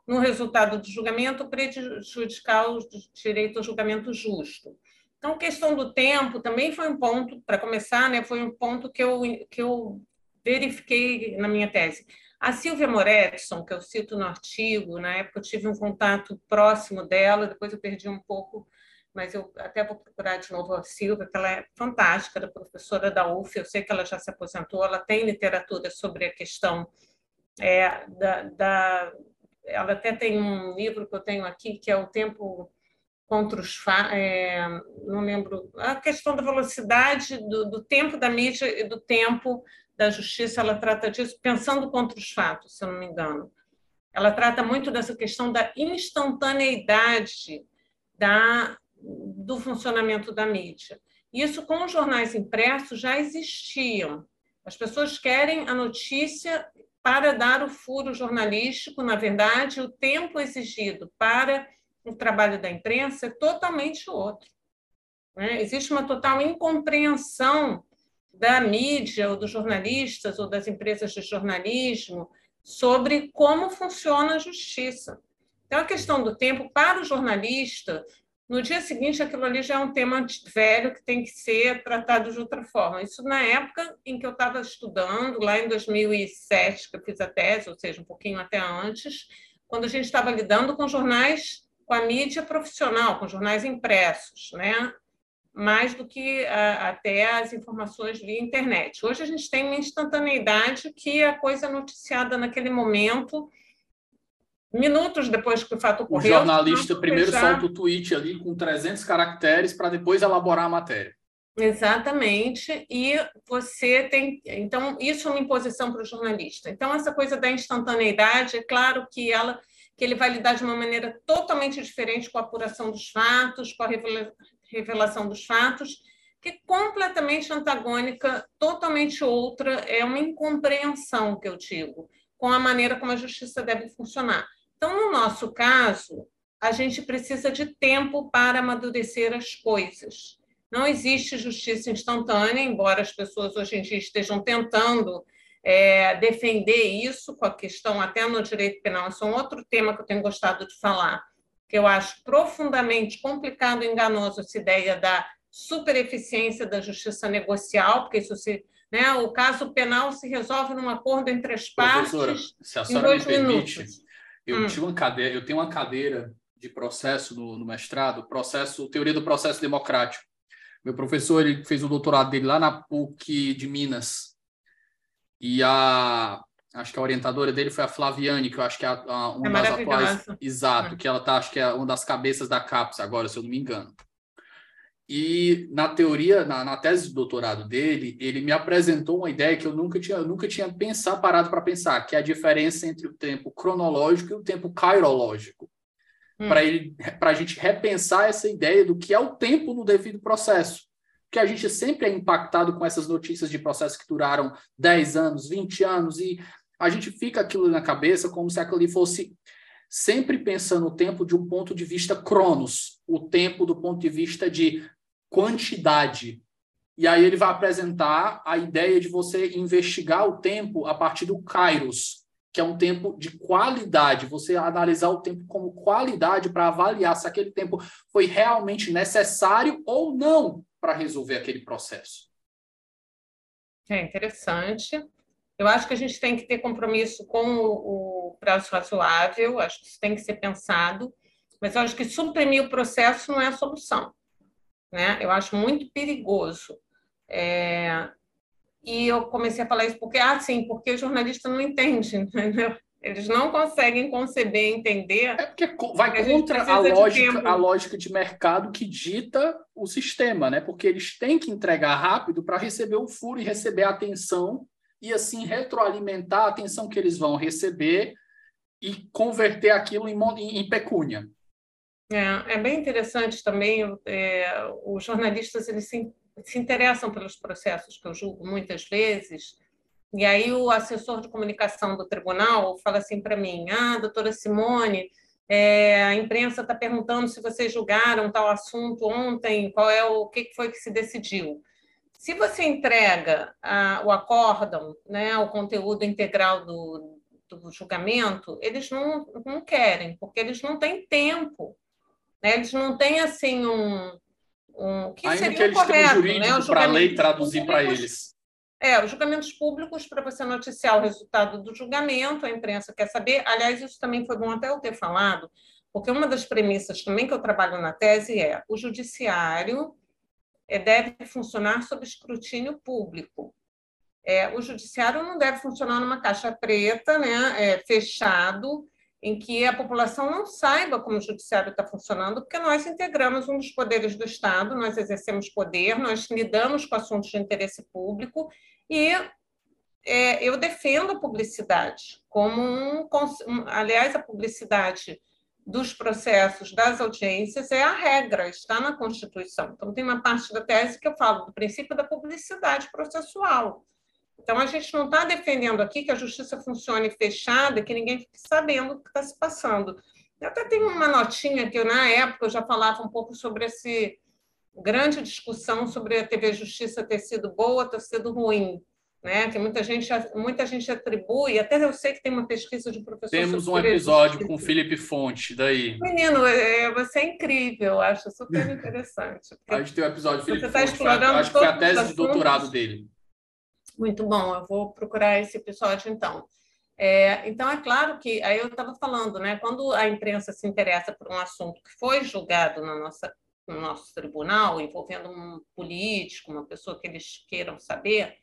no resultado do julgamento, prejudicar o direito ao julgamento justo. Então, questão do tempo também foi um ponto, para começar, né, foi um ponto que eu, que eu verifiquei na minha tese. A Silvia Moretson, que eu cito no artigo, na época eu tive um contato próximo dela, depois eu perdi um pouco mas eu até vou procurar de novo a Silvia, que ela é fantástica, ela é professora da UF, eu sei que ela já se aposentou, ela tem literatura sobre a questão é, da, da, Ela até tem um livro que eu tenho aqui, que é o Tempo contra os... É, não lembro... A questão da velocidade do, do tempo da mídia e do tempo da justiça, ela trata disso pensando contra os fatos, se eu não me engano. Ela trata muito dessa questão da instantaneidade da do funcionamento da mídia. Isso com os jornais impressos já existiam. As pessoas querem a notícia para dar o furo jornalístico, na verdade, o tempo exigido para o trabalho da imprensa é totalmente outro. Né? Existe uma total incompreensão da mídia, ou dos jornalistas, ou das empresas de jornalismo, sobre como funciona a justiça. Então, a questão do tempo para o jornalista no dia seguinte, aquilo ali já é um tema velho que tem que ser tratado de outra forma. Isso na época em que eu estava estudando, lá em 2007, que eu fiz a tese, ou seja, um pouquinho até antes, quando a gente estava lidando com jornais, com a mídia profissional, com jornais impressos, né? Mais do que a, até as informações via internet. Hoje a gente tem uma instantaneidade que a coisa é noticiada naquele momento minutos depois que o fato ocorreu. O jornalista primeiro já... solta o tweet ali com 300 caracteres para depois elaborar a matéria. Exatamente, e você tem. Então, isso é uma imposição para o jornalista. Então, essa coisa da instantaneidade, é claro que ela que ele vai lidar de uma maneira totalmente diferente com a apuração dos fatos, com a revelação dos fatos, que é completamente antagônica, totalmente outra, é uma incompreensão que eu digo, com a maneira como a justiça deve funcionar. Então, no nosso caso, a gente precisa de tempo para amadurecer as coisas. Não existe justiça instantânea, embora as pessoas hoje em dia estejam tentando é, defender isso, com a questão até no direito penal. Isso é um outro tema que eu tenho gostado de falar, que eu acho profundamente complicado e enganoso essa ideia da supereficiência da justiça negocial, porque isso se, né, o caso penal se resolve num acordo entre as partes em dois minutos. Permite, eu hum. uma cadeira, eu tenho uma cadeira de processo no, no, mestrado, processo, teoria do processo democrático. Meu professor ele fez o doutorado dele lá na PUC de Minas. E a acho que a orientadora dele foi a Flaviane, que eu acho que é a, a, uma é das atuais, exato, hum. que ela tá, acho que é uma das cabeças da CAPES agora, se eu não me engano. E na teoria, na, na, tese de doutorado dele, ele me apresentou uma ideia que eu nunca tinha, eu nunca tinha pensado, parado para pensar, que é a diferença entre o tempo cronológico e o tempo cairológico. Hum. Para ele, para a gente repensar essa ideia do que é o tempo no devido processo. Porque a gente sempre é impactado com essas notícias de processos que duraram 10 anos, 20 anos, e a gente fica aquilo na cabeça como se aquilo ali fosse sempre pensando o tempo de um ponto de vista cronos, o tempo do ponto de vista de quantidade. E aí ele vai apresentar a ideia de você investigar o tempo a partir do kairos, que é um tempo de qualidade, você analisar o tempo como qualidade para avaliar se aquele tempo foi realmente necessário ou não para resolver aquele processo. É interessante. Eu acho que a gente tem que ter compromisso com o, prazo razoável, acho que isso tem que ser pensado, mas eu acho que suprimir o processo não é a solução né? Eu acho muito perigoso. É... E eu comecei a falar isso porque, ah, sim, porque o jornalista não entende, entendeu? Eles não conseguem conceber, entender. É porque vai a contra a lógica, a lógica de mercado que dita o sistema, né? Porque eles têm que entregar rápido para receber o furo e receber a atenção e assim retroalimentar a atenção que eles vão receber e converter aquilo em, em pecúnia. É, é bem interessante também, é, os jornalistas eles se, se interessam pelos processos que eu julgo muitas vezes, E aí o assessor de comunicação do tribunal fala assim para mim: Ah, doutora Simone, é, a imprensa está perguntando se vocês julgaram tal assunto ontem, qual é o que foi que se decidiu. Se você entrega a, o acórdão, né, o conteúdo integral do, do julgamento, eles não, não querem, porque eles não têm tempo. Né? Eles não têm assim um. um que Ainda seria que eles correto, têm um jurídico né? para a lei traduzir para eles. É, os julgamentos públicos, para você noticiar o resultado do julgamento, a imprensa quer saber. Aliás, isso também foi bom até eu ter falado, porque uma das premissas também que eu trabalho na tese é o judiciário deve funcionar sob escrutínio público. É, o judiciário não deve funcionar numa caixa preta, né, é, fechado, em que a população não saiba como o judiciário está funcionando, porque nós integramos um dos poderes do Estado, nós exercemos poder, nós lidamos com assuntos de interesse público e é, eu defendo a publicidade como um, aliás, a publicidade dos processos das audiências é a regra, está na Constituição. Então, tem uma parte da tese que eu falo do princípio da publicidade processual. Então, a gente não está defendendo aqui que a justiça funcione fechada, que ninguém fique sabendo o que está se passando. Eu até tenho uma notinha que eu, na época, eu já falava um pouco sobre esse grande discussão sobre a TV Justiça ter sido boa, ter sido ruim né? Que muita gente, muita gente atribui, até eu sei que tem uma pesquisa de professor. Temos um episódio com o Felipe Fonte, daí. Menino, é, você é incrível, acho super interessante. A gente tem um episódio Felipe você tá Fonte, explorando acho que foi a tese de doutorado dele. Muito bom, eu vou procurar esse episódio então. É, então, é claro que, aí eu estava falando, né, quando a imprensa se interessa por um assunto que foi julgado na nossa, no nosso tribunal, envolvendo um político, uma pessoa que eles queiram saber,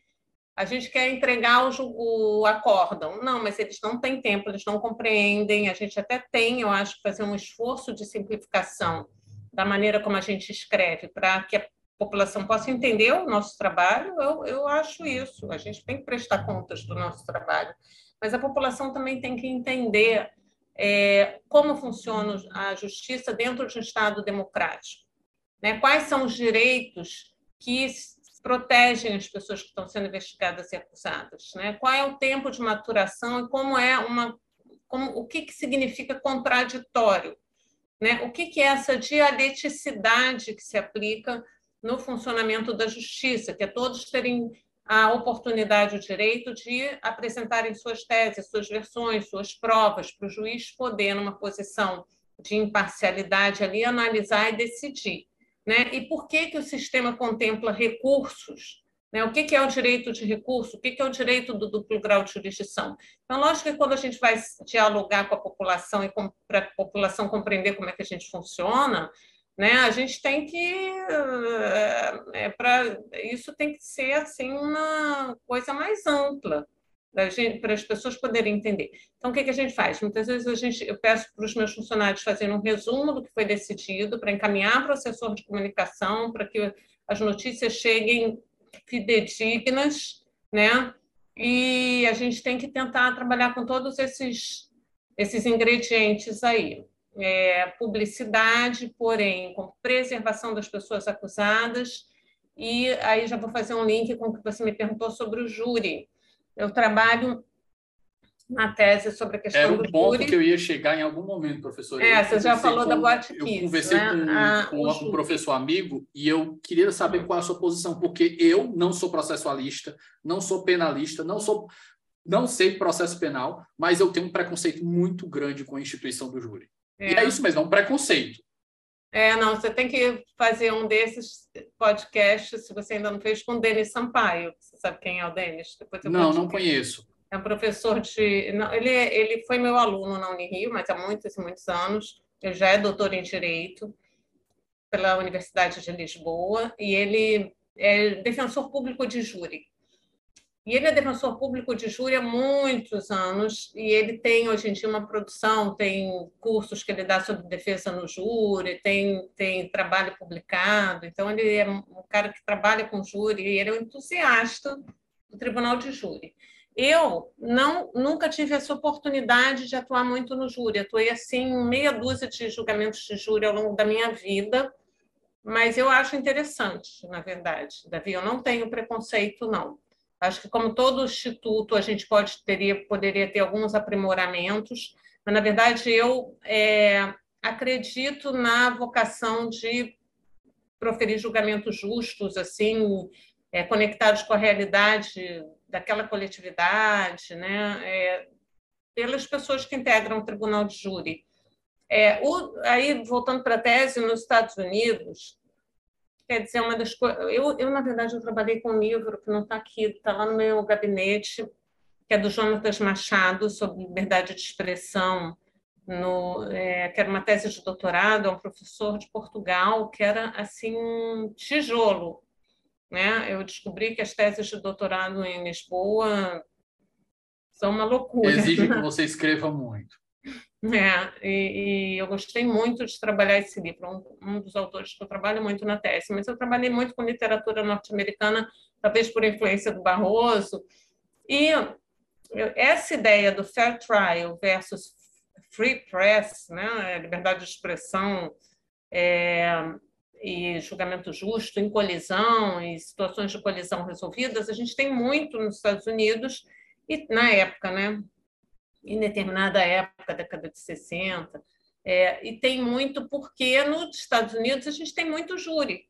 a gente quer entregar o, o acórdão. Não, mas eles não têm tempo, eles não compreendem. A gente até tem, eu acho, fazer um esforço de simplificação da maneira como a gente escreve, para que a população possa entender o nosso trabalho. Eu, eu acho isso. A gente tem que prestar contas do nosso trabalho. Mas a população também tem que entender é, como funciona a justiça dentro de um Estado democrático. Né? Quais são os direitos que protegem as pessoas que estão sendo investigadas e acusadas, né? Qual é o tempo de maturação e como é uma, como, o que, que significa contraditório, né? O que, que é essa dialeticidade que se aplica no funcionamento da justiça, que é todos terem a oportunidade, o direito de apresentarem suas teses, suas versões, suas provas, para o juiz poder, numa posição de imparcialidade ali, analisar e decidir. Né? E por que, que o sistema contempla recursos? Né? O que, que é o direito de recurso? O que, que é o direito do duplo grau de jurisdição? Então, lógico que quando a gente vai dialogar com a população e para a população compreender como é que a gente funciona, né? A gente tem que é, é isso tem que ser assim uma coisa mais ampla, para as pessoas poderem entender. Então, o que, que a gente faz? Muitas vezes a gente, eu peço para os meus funcionários fazerem um resumo do que foi decidido, para encaminhar para o assessor de comunicação, para que as notícias cheguem fidedignas, né? E a gente tem que tentar trabalhar com todos esses, esses ingredientes aí. É, publicidade, porém, com preservação das pessoas acusadas, e aí já vou fazer um link com o que você me perguntou sobre o júri eu trabalho na tese sobre a questão Era um do ponto júri. que eu ia chegar em algum momento, professor. É, você já falou com, da Boate Kiss, Eu conversei né? com, com um professor amigo e eu queria saber qual é a sua posição, porque eu não sou processualista, não sou penalista, não sou não sei processo penal, mas eu tenho um preconceito muito grande com a instituição do júri. É. E é isso mesmo, é um preconceito. É, não, você tem que fazer um desses podcasts, se você ainda não fez, com o Denis Sampaio. Você sabe quem é o Denis? não, não conheço. É um professor de. Não, ele, ele foi meu aluno na Unirio, mas há muitos e muitos anos. Ele já é doutor em Direito pela Universidade de Lisboa e ele é defensor público de júri. E ele é defensor público de júri há muitos anos e ele tem hoje em dia uma produção, tem cursos que ele dá sobre defesa no júri, tem, tem trabalho publicado. Então, ele é um cara que trabalha com júri e ele é um entusiasta do tribunal de júri. Eu não nunca tive essa oportunidade de atuar muito no júri. Atuei assim meia dúzia de julgamentos de júri ao longo da minha vida, mas eu acho interessante, na verdade. Davi, eu não tenho preconceito não. Acho que, como todo instituto, a gente pode teria, poderia ter alguns aprimoramentos, mas, na verdade, eu é, acredito na vocação de proferir julgamentos justos, assim, é, conectados com a realidade daquela coletividade, né? É, pelas pessoas que integram o tribunal de júri. É, o, aí, voltando para a tese, nos Estados Unidos, quer dizer, uma das coisas. Eu, eu, na verdade, eu trabalhei com um livro que não está aqui, está lá no meu gabinete, que é do Jonatas Machado, sobre liberdade de expressão, no, é, que era uma tese de doutorado, é um professor de Portugal, que era assim um tijolo. Né? Eu descobri que as teses de doutorado em Lisboa são uma loucura. Exige que você escreva muito. É, e, e, eu gostei muito de trabalhar esse livro, um, um, dos autores que eu trabalho muito na tese, mas eu trabalhei muito com literatura norte-americana, talvez por influência do Barroso, e essa ideia do fair trial versus free press, né, liberdade de expressão é, e julgamento justo em colisão e situações de colisão resolvidas, a gente tem muito nos Estados Unidos e na época, né, em determinada época, década de 60, é, e tem muito porque nos Estados Unidos a gente tem muito júri,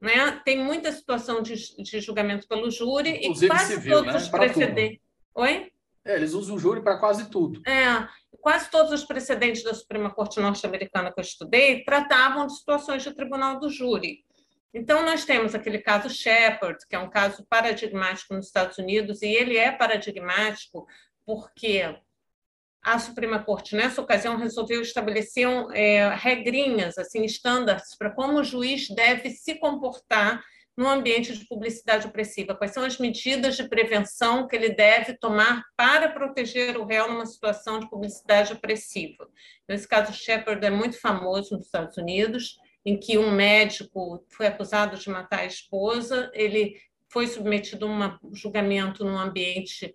né? Tem muita situação de, de julgamento pelo júri Inclusive e quase civil, todos né? os precedentes. Oi? É, eles usam o júri para quase tudo. É, quase todos os precedentes da Suprema Corte norte-americana que eu estudei tratavam de situações de tribunal do júri. Então, nós temos aquele caso Shepard, que é um caso paradigmático nos Estados Unidos, e ele é paradigmático porque a Suprema Corte, nessa ocasião, resolveu estabelecer é, regrinhas, assim, estándares para como o juiz deve se comportar no ambiente de publicidade opressiva. Quais são as medidas de prevenção que ele deve tomar para proteger o réu numa situação de publicidade opressiva? Esse caso Shepard é muito famoso nos Estados Unidos, em que um médico foi acusado de matar a esposa, ele foi submetido a um julgamento num ambiente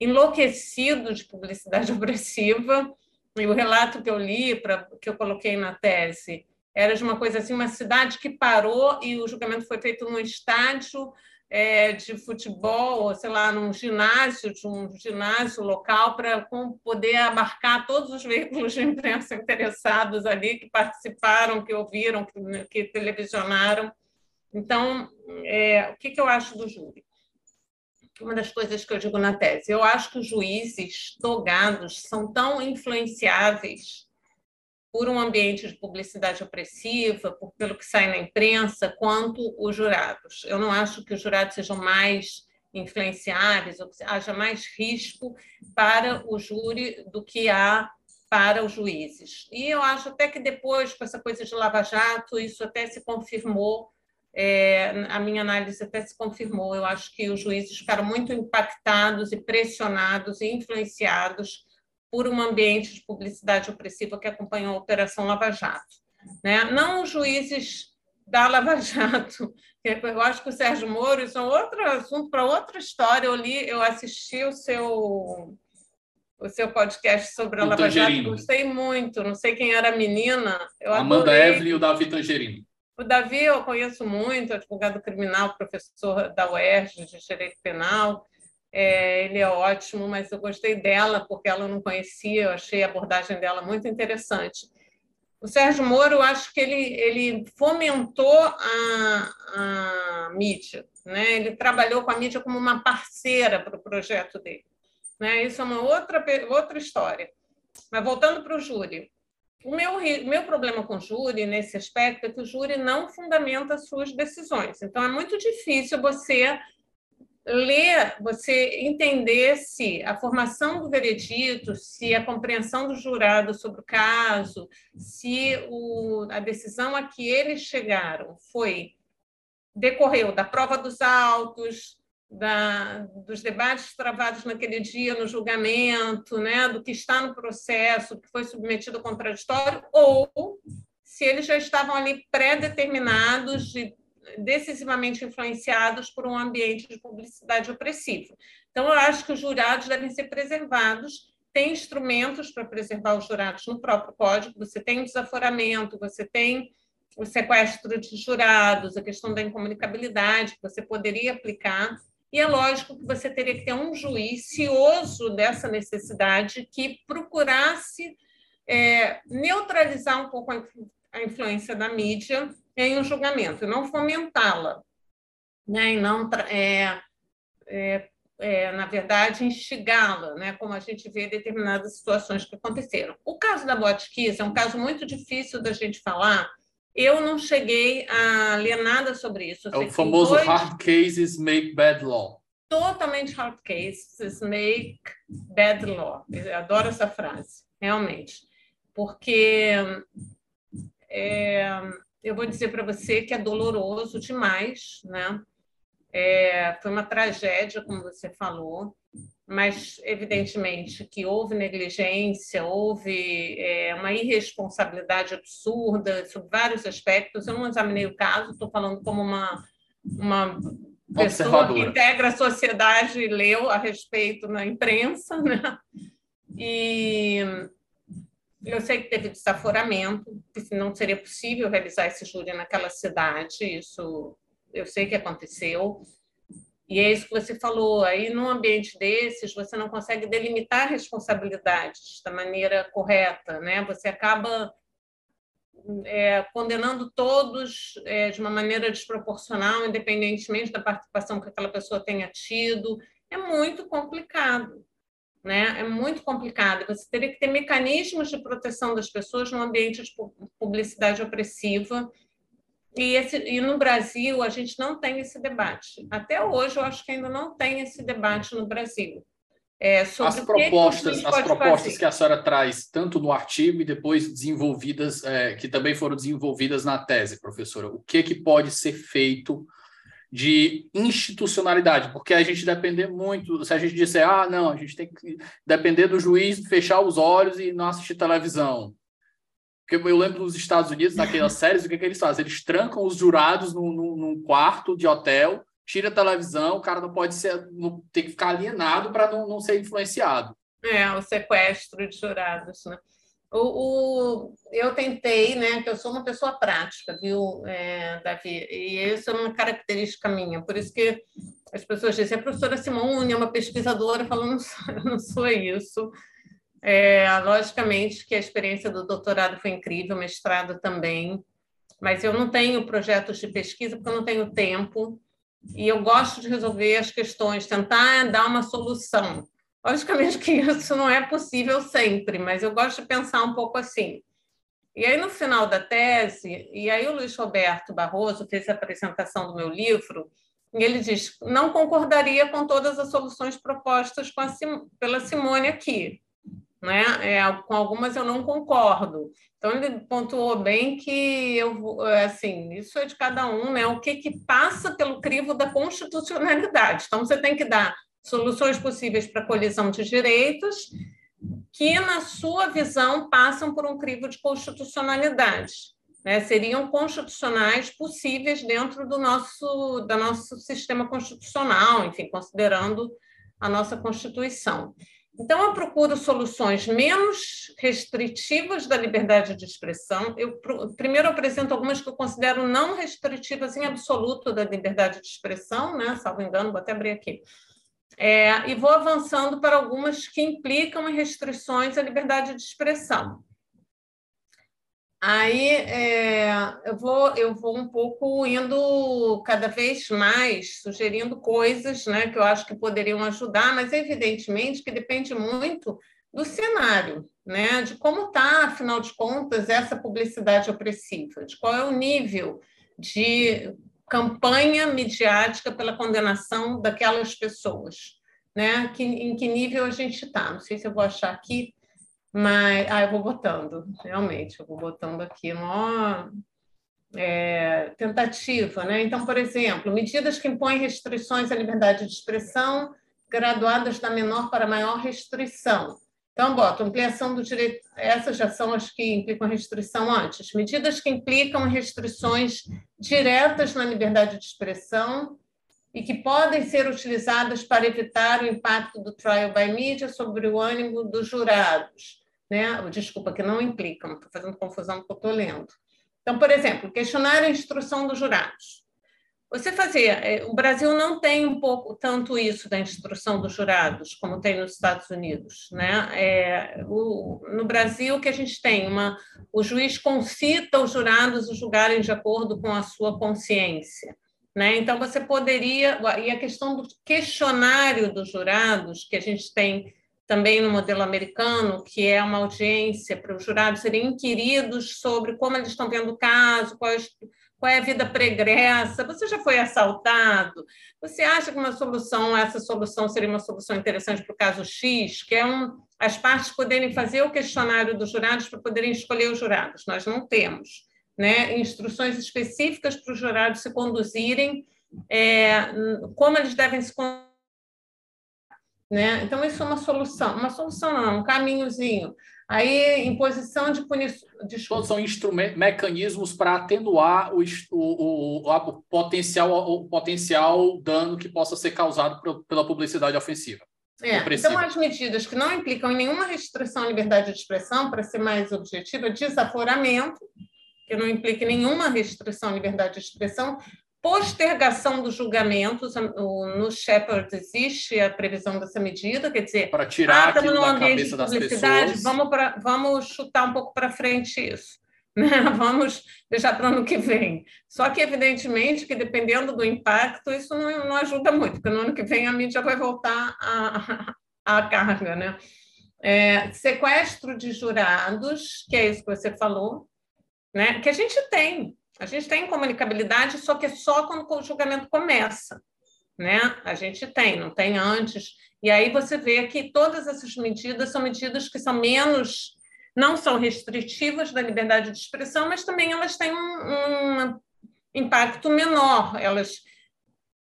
enlouquecido de publicidade opressiva. E o relato que eu li, pra, que eu coloquei na tese, era de uma coisa assim, uma cidade que parou e o julgamento foi feito num estádio é, de futebol, ou sei lá, num ginásio, de um ginásio local, para poder abarcar todos os veículos de imprensa interessados ali, que participaram, que ouviram, que, que televisionaram. Então, é, o que, que eu acho do júri? Uma das coisas que eu digo na tese. Eu acho que os juízes togados são tão influenciáveis por um ambiente de publicidade opressiva, por, pelo que sai na imprensa, quanto os jurados. Eu não acho que os jurados sejam mais influenciáveis ou que haja mais risco para o júri do que há para os juízes. E eu acho até que depois, com essa coisa de Lava Jato, isso até se confirmou é, a minha análise até se confirmou. Eu acho que os juízes ficaram muito impactados e pressionados e influenciados por um ambiente de publicidade opressiva que acompanhou a Operação Lava Jato. Né? Não os juízes da Lava Jato. Eu acho que o Sérgio Moro, isso é outro assunto para outra história. Eu li, eu assisti o seu o seu podcast sobre a o Lava Tangerino. Jato, gostei muito. Não sei quem era a menina. Eu Amanda adorei. Evelyn e o Davi Tangerino. O Davi eu conheço muito, advogado criminal, professor da UERJ de Direito Penal. É, ele é ótimo, mas eu gostei dela porque ela não conhecia, eu achei a abordagem dela muito interessante. O Sérgio Moro, eu acho que ele, ele fomentou a, a mídia, né? ele trabalhou com a mídia como uma parceira para o projeto dele. Né? Isso é uma outra, outra história. Mas voltando para o júri, o meu, meu problema com o júri, nesse aspecto, é que o júri não fundamenta suas decisões. Então, é muito difícil você ler, você entender se a formação do veredito, se a compreensão do jurado sobre o caso, se o, a decisão a que eles chegaram foi decorreu da prova dos autos, da, dos debates travados naquele dia no julgamento, né, do que está no processo, que foi submetido ao contraditório, ou se eles já estavam ali pré-determinados, de, decisivamente influenciados por um ambiente de publicidade opressiva. Então, eu acho que os jurados devem ser preservados. Tem instrumentos para preservar os jurados no próprio código. Você tem o desaforamento, você tem o sequestro de jurados, a questão da incomunicabilidade que você poderia aplicar e é lógico que você teria que ter um juiz cioso dessa necessidade que procurasse é, neutralizar um pouco a influência da mídia em um julgamento, não fomentá-la, né? e não, é, é, é, na verdade, instigá-la, né? como a gente vê em determinadas situações que aconteceram. O caso da Botkiss é um caso muito difícil da gente falar, eu não cheguei a ler nada sobre isso. É o famoso dois... hard cases make bad law. Totalmente hard cases make bad law. Eu adoro essa frase, realmente. Porque é, eu vou dizer para você que é doloroso demais, né? É, foi uma tragédia, como você falou mas evidentemente que houve negligência, houve é, uma irresponsabilidade absurda sobre vários aspectos. Eu não examinei o caso, estou falando como uma, uma pessoa que integra a sociedade e leu a respeito na imprensa, né? E eu sei que teve desaforamento, que não seria possível realizar esse júri naquela cidade, isso eu sei que aconteceu. E é isso que você falou. Aí, num ambiente desses, você não consegue delimitar responsabilidades da maneira correta, né? Você acaba é, condenando todos é, de uma maneira desproporcional, independentemente da participação que aquela pessoa tenha tido. É muito complicado, né? É muito complicado. Você teria que ter mecanismos de proteção das pessoas num ambiente de publicidade opressiva e, esse, e no Brasil, a gente não tem esse debate. Até hoje, eu acho que ainda não tem esse debate no Brasil. É, as propostas, que as propostas fazer. que a senhora traz, tanto no artigo e depois desenvolvidas, é, que também foram desenvolvidas na tese, professora, o que, que pode ser feito de institucionalidade? Porque a gente depender muito, se a gente disser, ah, não, a gente tem que depender do juiz fechar os olhos e não assistir televisão. Porque eu lembro nos Estados Unidos, naquelas séries, o que, que eles fazem? Eles trancam os jurados num, num, num quarto de hotel, tira a televisão, o cara não pode ser, não, tem que ficar alienado para não, não ser influenciado. É, o sequestro de jurados, né? O, o, eu tentei, né, que eu sou uma pessoa prática, viu, é, Davi? E isso é uma característica minha. Por isso que as pessoas dizem, a professora Simone é uma pesquisadora, falando, não, não sou isso. É, logicamente que a experiência do doutorado foi incrível, mestrado também, mas eu não tenho projetos de pesquisa porque eu não tenho tempo e eu gosto de resolver as questões, tentar dar uma solução. Logicamente que isso não é possível sempre, mas eu gosto de pensar um pouco assim. E aí, no final da tese, e aí o Luiz Roberto Barroso fez a apresentação do meu livro, e ele diz não concordaria com todas as soluções propostas Sim, pela Simone aqui, né? É, com algumas eu não concordo. Então ele pontuou bem que eu assim, isso é de cada um, né? O que que passa pelo crivo da constitucionalidade. Então você tem que dar soluções possíveis para colisão de direitos que na sua visão passam por um crivo de constitucionalidade. Né? Seriam constitucionais possíveis dentro do nosso, do nosso sistema constitucional, enfim, considerando a nossa Constituição. Então, eu procuro soluções menos restritivas da liberdade de expressão. Eu primeiro apresento algumas que eu considero não restritivas em absoluto da liberdade de expressão, né? Salvo engano, vou até abrir aqui. É, e vou avançando para algumas que implicam em restrições à liberdade de expressão. Aí é, eu, vou, eu vou um pouco indo cada vez mais sugerindo coisas né, que eu acho que poderiam ajudar, mas evidentemente que depende muito do cenário, né, de como está, afinal de contas, essa publicidade opressiva, de qual é o nível de campanha midiática pela condenação daquelas pessoas, né, que, em que nível a gente está. Não sei se eu vou achar aqui mas, ah, eu vou botando, realmente, eu vou botando aqui uma é, tentativa, né? Então, por exemplo, medidas que impõem restrições à liberdade de expressão, graduadas da menor para maior restrição. Então, boto ampliação do direito. Essas já são as que implicam restrição antes. Medidas que implicam restrições diretas na liberdade de expressão e que podem ser utilizadas para evitar o impacto do trial by media sobre o ânimo dos jurados. Né? Desculpa, que não implicam, estou fazendo confusão com o que eu estou lendo. Então, por exemplo, questionar a instrução dos jurados. você fazia. É, o Brasil não tem um pouco tanto isso da instrução dos jurados, como tem nos Estados Unidos. Né? É, o, no Brasil, que a gente tem? Uma, o juiz concita os jurados a julgarem de acordo com a sua consciência. Né? Então, você poderia. E a questão do questionário dos jurados, que a gente tem também no modelo americano, que é uma audiência para os jurados serem inquiridos sobre como eles estão vendo o caso, quais qual é a vida pregressa? Você já foi assaltado? Você acha que uma solução, essa solução seria uma solução interessante para o caso X, que é um, as partes poderem fazer o questionário dos jurados para poderem escolher os jurados? Nós não temos né, instruções específicas para os jurados se conduzirem, é, como eles devem se conduzir. Né? Então, isso é uma solução. Uma solução não, um caminhozinho. Aí, imposição de punição. Todos são instrumentos, mecanismos para atenuar o, o, o, o, potencial, o potencial dano que possa ser causado pela publicidade ofensiva. É, então, as medidas que não implicam em nenhuma restrição à liberdade de expressão, para ser mais objetiva, desaforamento, que não implica nenhuma restrição à liberdade de expressão, postergação dos julgamentos. No Shepard existe a previsão dessa medida, quer dizer, para tirar ah, aquilo da cabeça das pessoas. Vamos, pra, vamos chutar um pouco para frente isso. Né? Vamos deixar para o ano que vem. Só que, evidentemente, que dependendo do impacto, isso não, não ajuda muito, porque no ano que vem a mídia vai voltar à, à carga. Né? É, sequestro de jurados, que é isso que você falou, né? que a gente tem. A gente tem comunicabilidade, só que é só quando o julgamento começa. Né? A gente tem, não tem antes. E aí você vê que todas essas medidas são medidas que são menos, não são restritivas da liberdade de expressão, mas também elas têm um, um impacto menor. Elas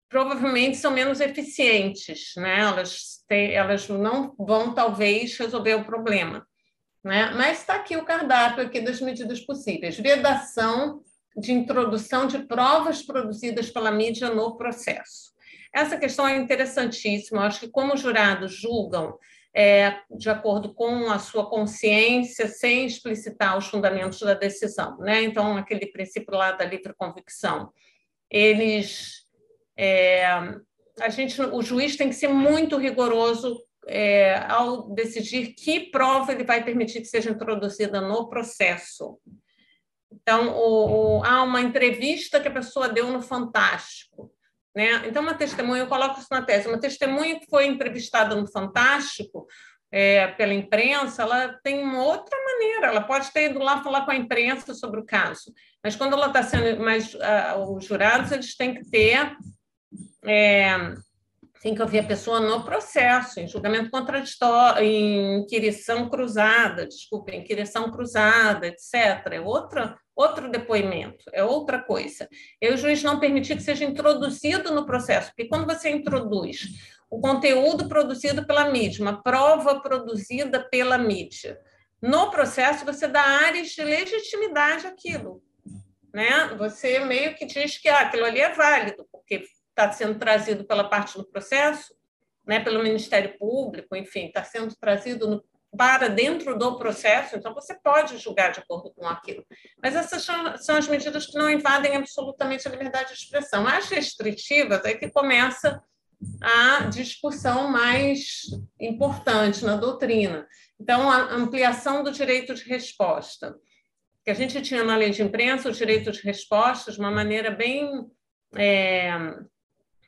provavelmente são menos eficientes, né? Elas, têm, elas não vão talvez resolver o problema, né? Mas está aqui o cardápio aqui das medidas possíveis: vedação de introdução de provas produzidas pela mídia no processo. Essa questão é interessantíssima. acho que, como os jurados julgam é, de acordo com a sua consciência, sem explicitar os fundamentos da decisão, né? Então, aquele princípio lá da livre convicção, eles, é, a gente, o juiz tem que ser muito rigoroso é, ao decidir que prova ele vai permitir que seja introduzida no processo. Então, o, o, há uma entrevista que a pessoa deu no Fantástico. Né? Então, uma testemunha, eu coloco isso na tese, uma testemunha que foi entrevistada no Fantástico é, pela imprensa, ela tem uma outra maneira, ela pode ter ido lá falar com a imprensa sobre o caso, mas quando ela está sendo mais. Uh, os jurados eles têm que ter. É, tem que ouvir a pessoa no processo, em julgamento contraditório, em inquirição cruzada, desculpa, inquirição cruzada, etc. É outra, outro depoimento, é outra coisa. E o juiz não permitir que seja introduzido no processo, porque quando você introduz o conteúdo produzido pela mídia, uma prova produzida pela mídia, no processo você dá áreas de legitimidade àquilo. Né? Você meio que diz que ah, aquilo ali é válido, porque está sendo trazido pela parte do processo, né, pelo Ministério Público, enfim, está sendo trazido no, para dentro do processo, então você pode julgar de acordo com aquilo. Mas essas são, são as medidas que não invadem absolutamente a liberdade de expressão. As restritivas é que começa a discussão mais importante na doutrina. Então, a ampliação do direito de resposta. Que a gente tinha na lei de imprensa o direito de resposta de uma maneira bem é,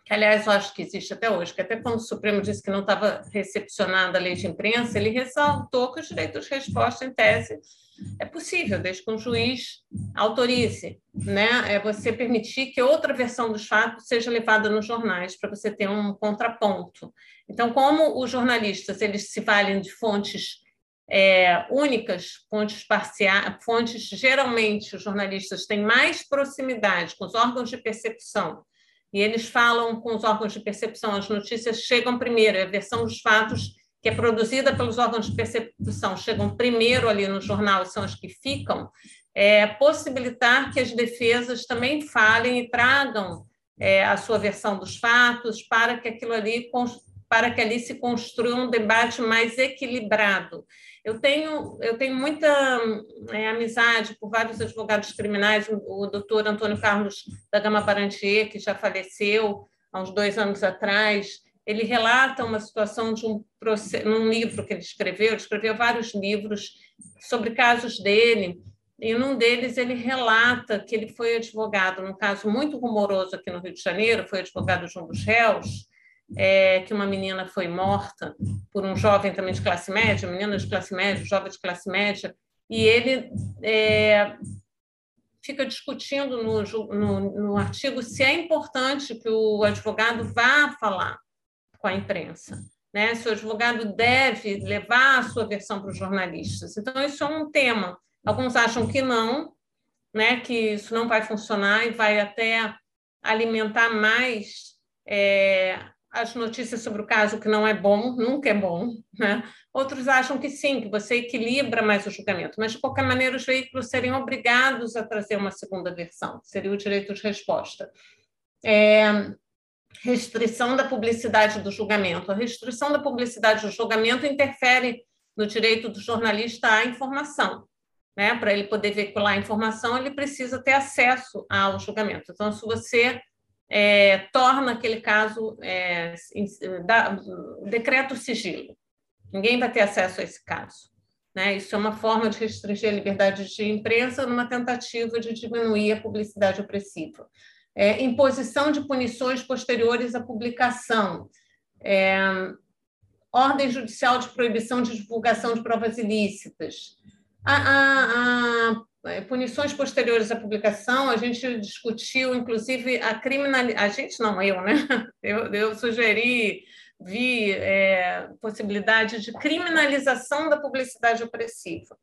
que aliás eu acho que existe até hoje, que até quando o Supremo disse que não estava recepcionada a lei de imprensa, ele ressaltou que o direito de resposta, em tese, é possível, desde que um juiz autorize, né? É você permitir que outra versão dos fatos seja levada nos jornais para você ter um contraponto. Então, como os jornalistas eles se valem de fontes é, únicas, fontes parciais, fontes geralmente os jornalistas têm mais proximidade com os órgãos de percepção e eles falam com os órgãos de percepção, as notícias chegam primeiro, a versão dos fatos que é produzida pelos órgãos de percepção chegam primeiro ali no jornal, são as que ficam, é, possibilitar que as defesas também falem e tragam é, a sua versão dos fatos para que aquilo ali para que ali se construa um debate mais equilibrado. Eu tenho, eu tenho muita é, amizade por vários advogados criminais, o, doutor Antônio Carlos da Gama Parantier, que já faleceu há uns dois anos atrás, ele relata uma situação de um num livro que ele escreveu, ele escreveu vários livros sobre casos dele, e num deles ele relata que ele foi advogado, num caso muito rumoroso aqui no Rio de Janeiro, foi advogado de um dos réus, é, que uma menina foi morta por um jovem também de classe média, menina de classe média, jovem de classe média, e ele é, fica discutindo no, no, no artigo se é importante que o advogado vá falar com a imprensa. Né? Se o advogado deve levar a sua versão para os jornalistas. Então, isso é um tema. Alguns acham que não, né? que isso não vai funcionar e vai até alimentar mais é, as notícias sobre o caso, que não é bom, nunca é bom. Né? Outros acham que sim, que você equilibra mais o julgamento, mas, de qualquer maneira, os veículos seriam obrigados a trazer uma segunda versão, seria o direito de resposta. É, restrição da publicidade do julgamento. A restrição da publicidade do julgamento interfere no direito do jornalista à informação. Né? Para ele poder veicular a informação, ele precisa ter acesso ao julgamento. Então, se você é, torna aquele caso, é, dá, decreta o sigilo, ninguém vai ter acesso a esse caso. Né? Isso é uma forma de restringir a liberdade de imprensa numa tentativa de diminuir a publicidade opressiva é, imposição de punições posteriores à publicação, é, ordem judicial de proibição de divulgação de provas ilícitas. A, a, a, punições posteriores à publicação, a gente discutiu, inclusive, a criminalização. A gente não, eu, né? Eu, eu sugeri, vi é, possibilidade de criminalização da publicidade opressiva.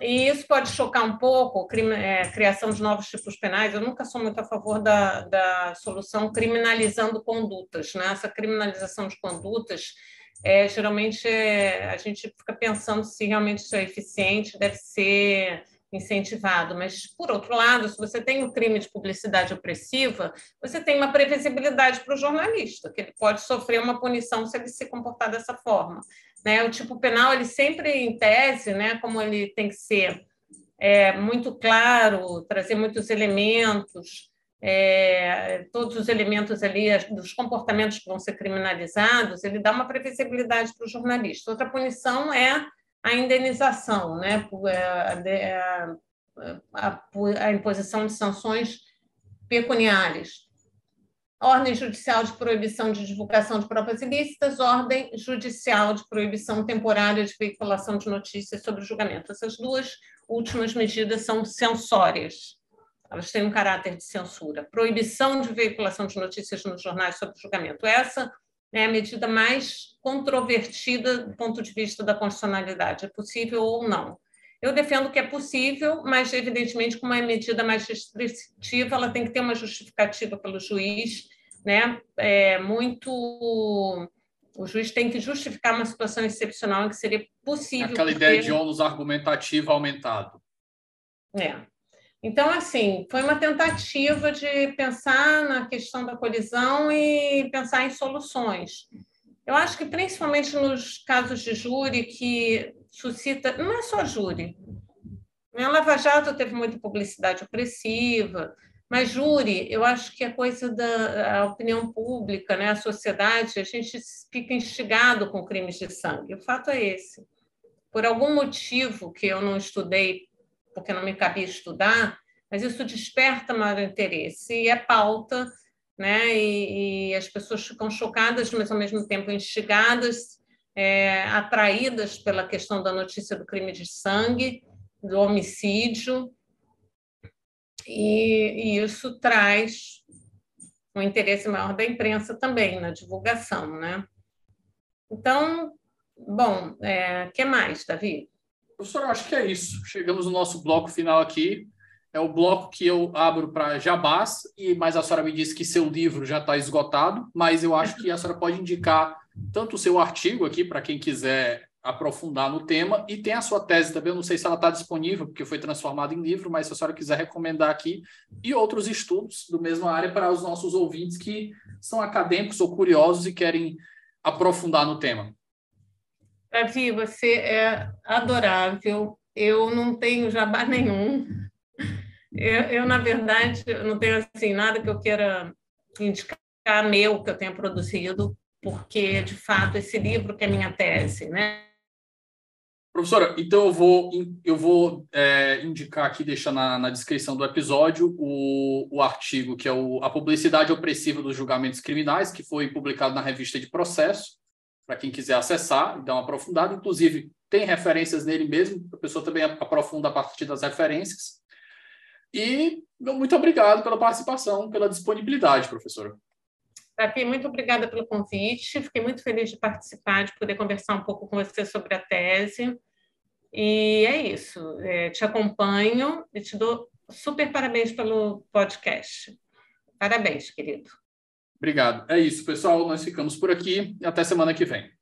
E isso pode chocar um pouco, é, criação de novos tipos penais. Eu nunca sou muito a favor da, da solução criminalizando condutas. Né? Essa criminalização de condutas, é, geralmente é, a gente fica pensando se realmente isso é eficiente, deve ser incentivado. Mas, por outro lado, se você tem um crime de publicidade opressiva, você tem uma previsibilidade para o jornalista, que ele pode sofrer uma punição se ele se comportar dessa forma. Né? O tipo penal, ele sempre, em tese, né, como ele tem que ser é, muito claro, trazer muitos elementos, é, todos os elementos ali dos comportamentos que vão ser criminalizados, ele dá uma previsibilidade para o jornalista. Outra punição é a indenização, né, é, a, a, a imposição de sanções pecuniárias ordem judicial de proibição de divulgação de provas ilícitas, ordem judicial de proibição temporária de veiculação de notícias sobre o julgamento. Essas duas últimas medidas são censórias, elas têm um caráter de censura. Proibição de veiculação de notícias nos jornais sobre julgamento. Essa é a medida mais controvertida do ponto de vista da constitucionalidade. É possível ou não? Eu defendo que é possível, mas, evidentemente, como é medida mais restritiva, ela tem que ter uma justificativa pelo juiz, né? É muito. O juiz tem que justificar uma situação excepcional em que seria possível. Aquela porque... ideia de ônus argumentativo aumentado. É. Então, assim, foi uma tentativa de pensar na questão da colisão e pensar em soluções. Eu acho que, principalmente nos casos de júri, que suscita, não é só júri. A Lava Jato teve muita publicidade opressiva, mas júri, eu acho que é coisa da opinião pública, né? a sociedade, a gente fica instigado com crimes de sangue. O fato é esse. Por algum motivo que eu não estudei, porque não me cabia estudar, mas isso desperta maior interesse e é pauta, né? E, e as pessoas ficam chocadas, mas ao mesmo tempo instigadas é, atraídas pela questão da notícia do crime de sangue, do homicídio, e, e isso traz um interesse maior da imprensa também na divulgação, né? Então, bom, o é, que mais, Davi? Professor, eu acho que é isso. Chegamos no nosso bloco final aqui. É o bloco que eu abro para jabás, e mas a senhora me disse que seu livro já está esgotado, mas eu acho que a senhora pode indicar tanto o seu artigo aqui, para quem quiser aprofundar no tema, e tem a sua tese também. Eu não sei se ela está disponível, porque foi transformada em livro, mas se a senhora quiser recomendar aqui, e outros estudos do mesma área para os nossos ouvintes que são acadêmicos ou curiosos e querem aprofundar no tema. Davi, você é adorável. Eu não tenho jabá nenhum. Eu, eu, na verdade, não tenho assim nada que eu queira indicar meu que eu tenha produzido, porque de fato esse livro que é minha tese, né? Professora, então eu vou, eu vou é, indicar aqui, deixar na, na, descrição do episódio, o, o artigo que é o, A Publicidade Opressiva dos Julgamentos Criminais, que foi publicado na revista de processo, para quem quiser acessar e dar uma aprofundada. Inclusive, tem referências nele mesmo, a pessoa também aprofunda a partir das referências. E muito obrigado pela participação, pela disponibilidade, professora. Tapi, muito obrigada pelo convite. Fiquei muito feliz de participar, de poder conversar um pouco com você sobre a tese. E é isso. É, te acompanho e te dou super parabéns pelo podcast. Parabéns, querido. Obrigado. É isso, pessoal. Nós ficamos por aqui e até semana que vem.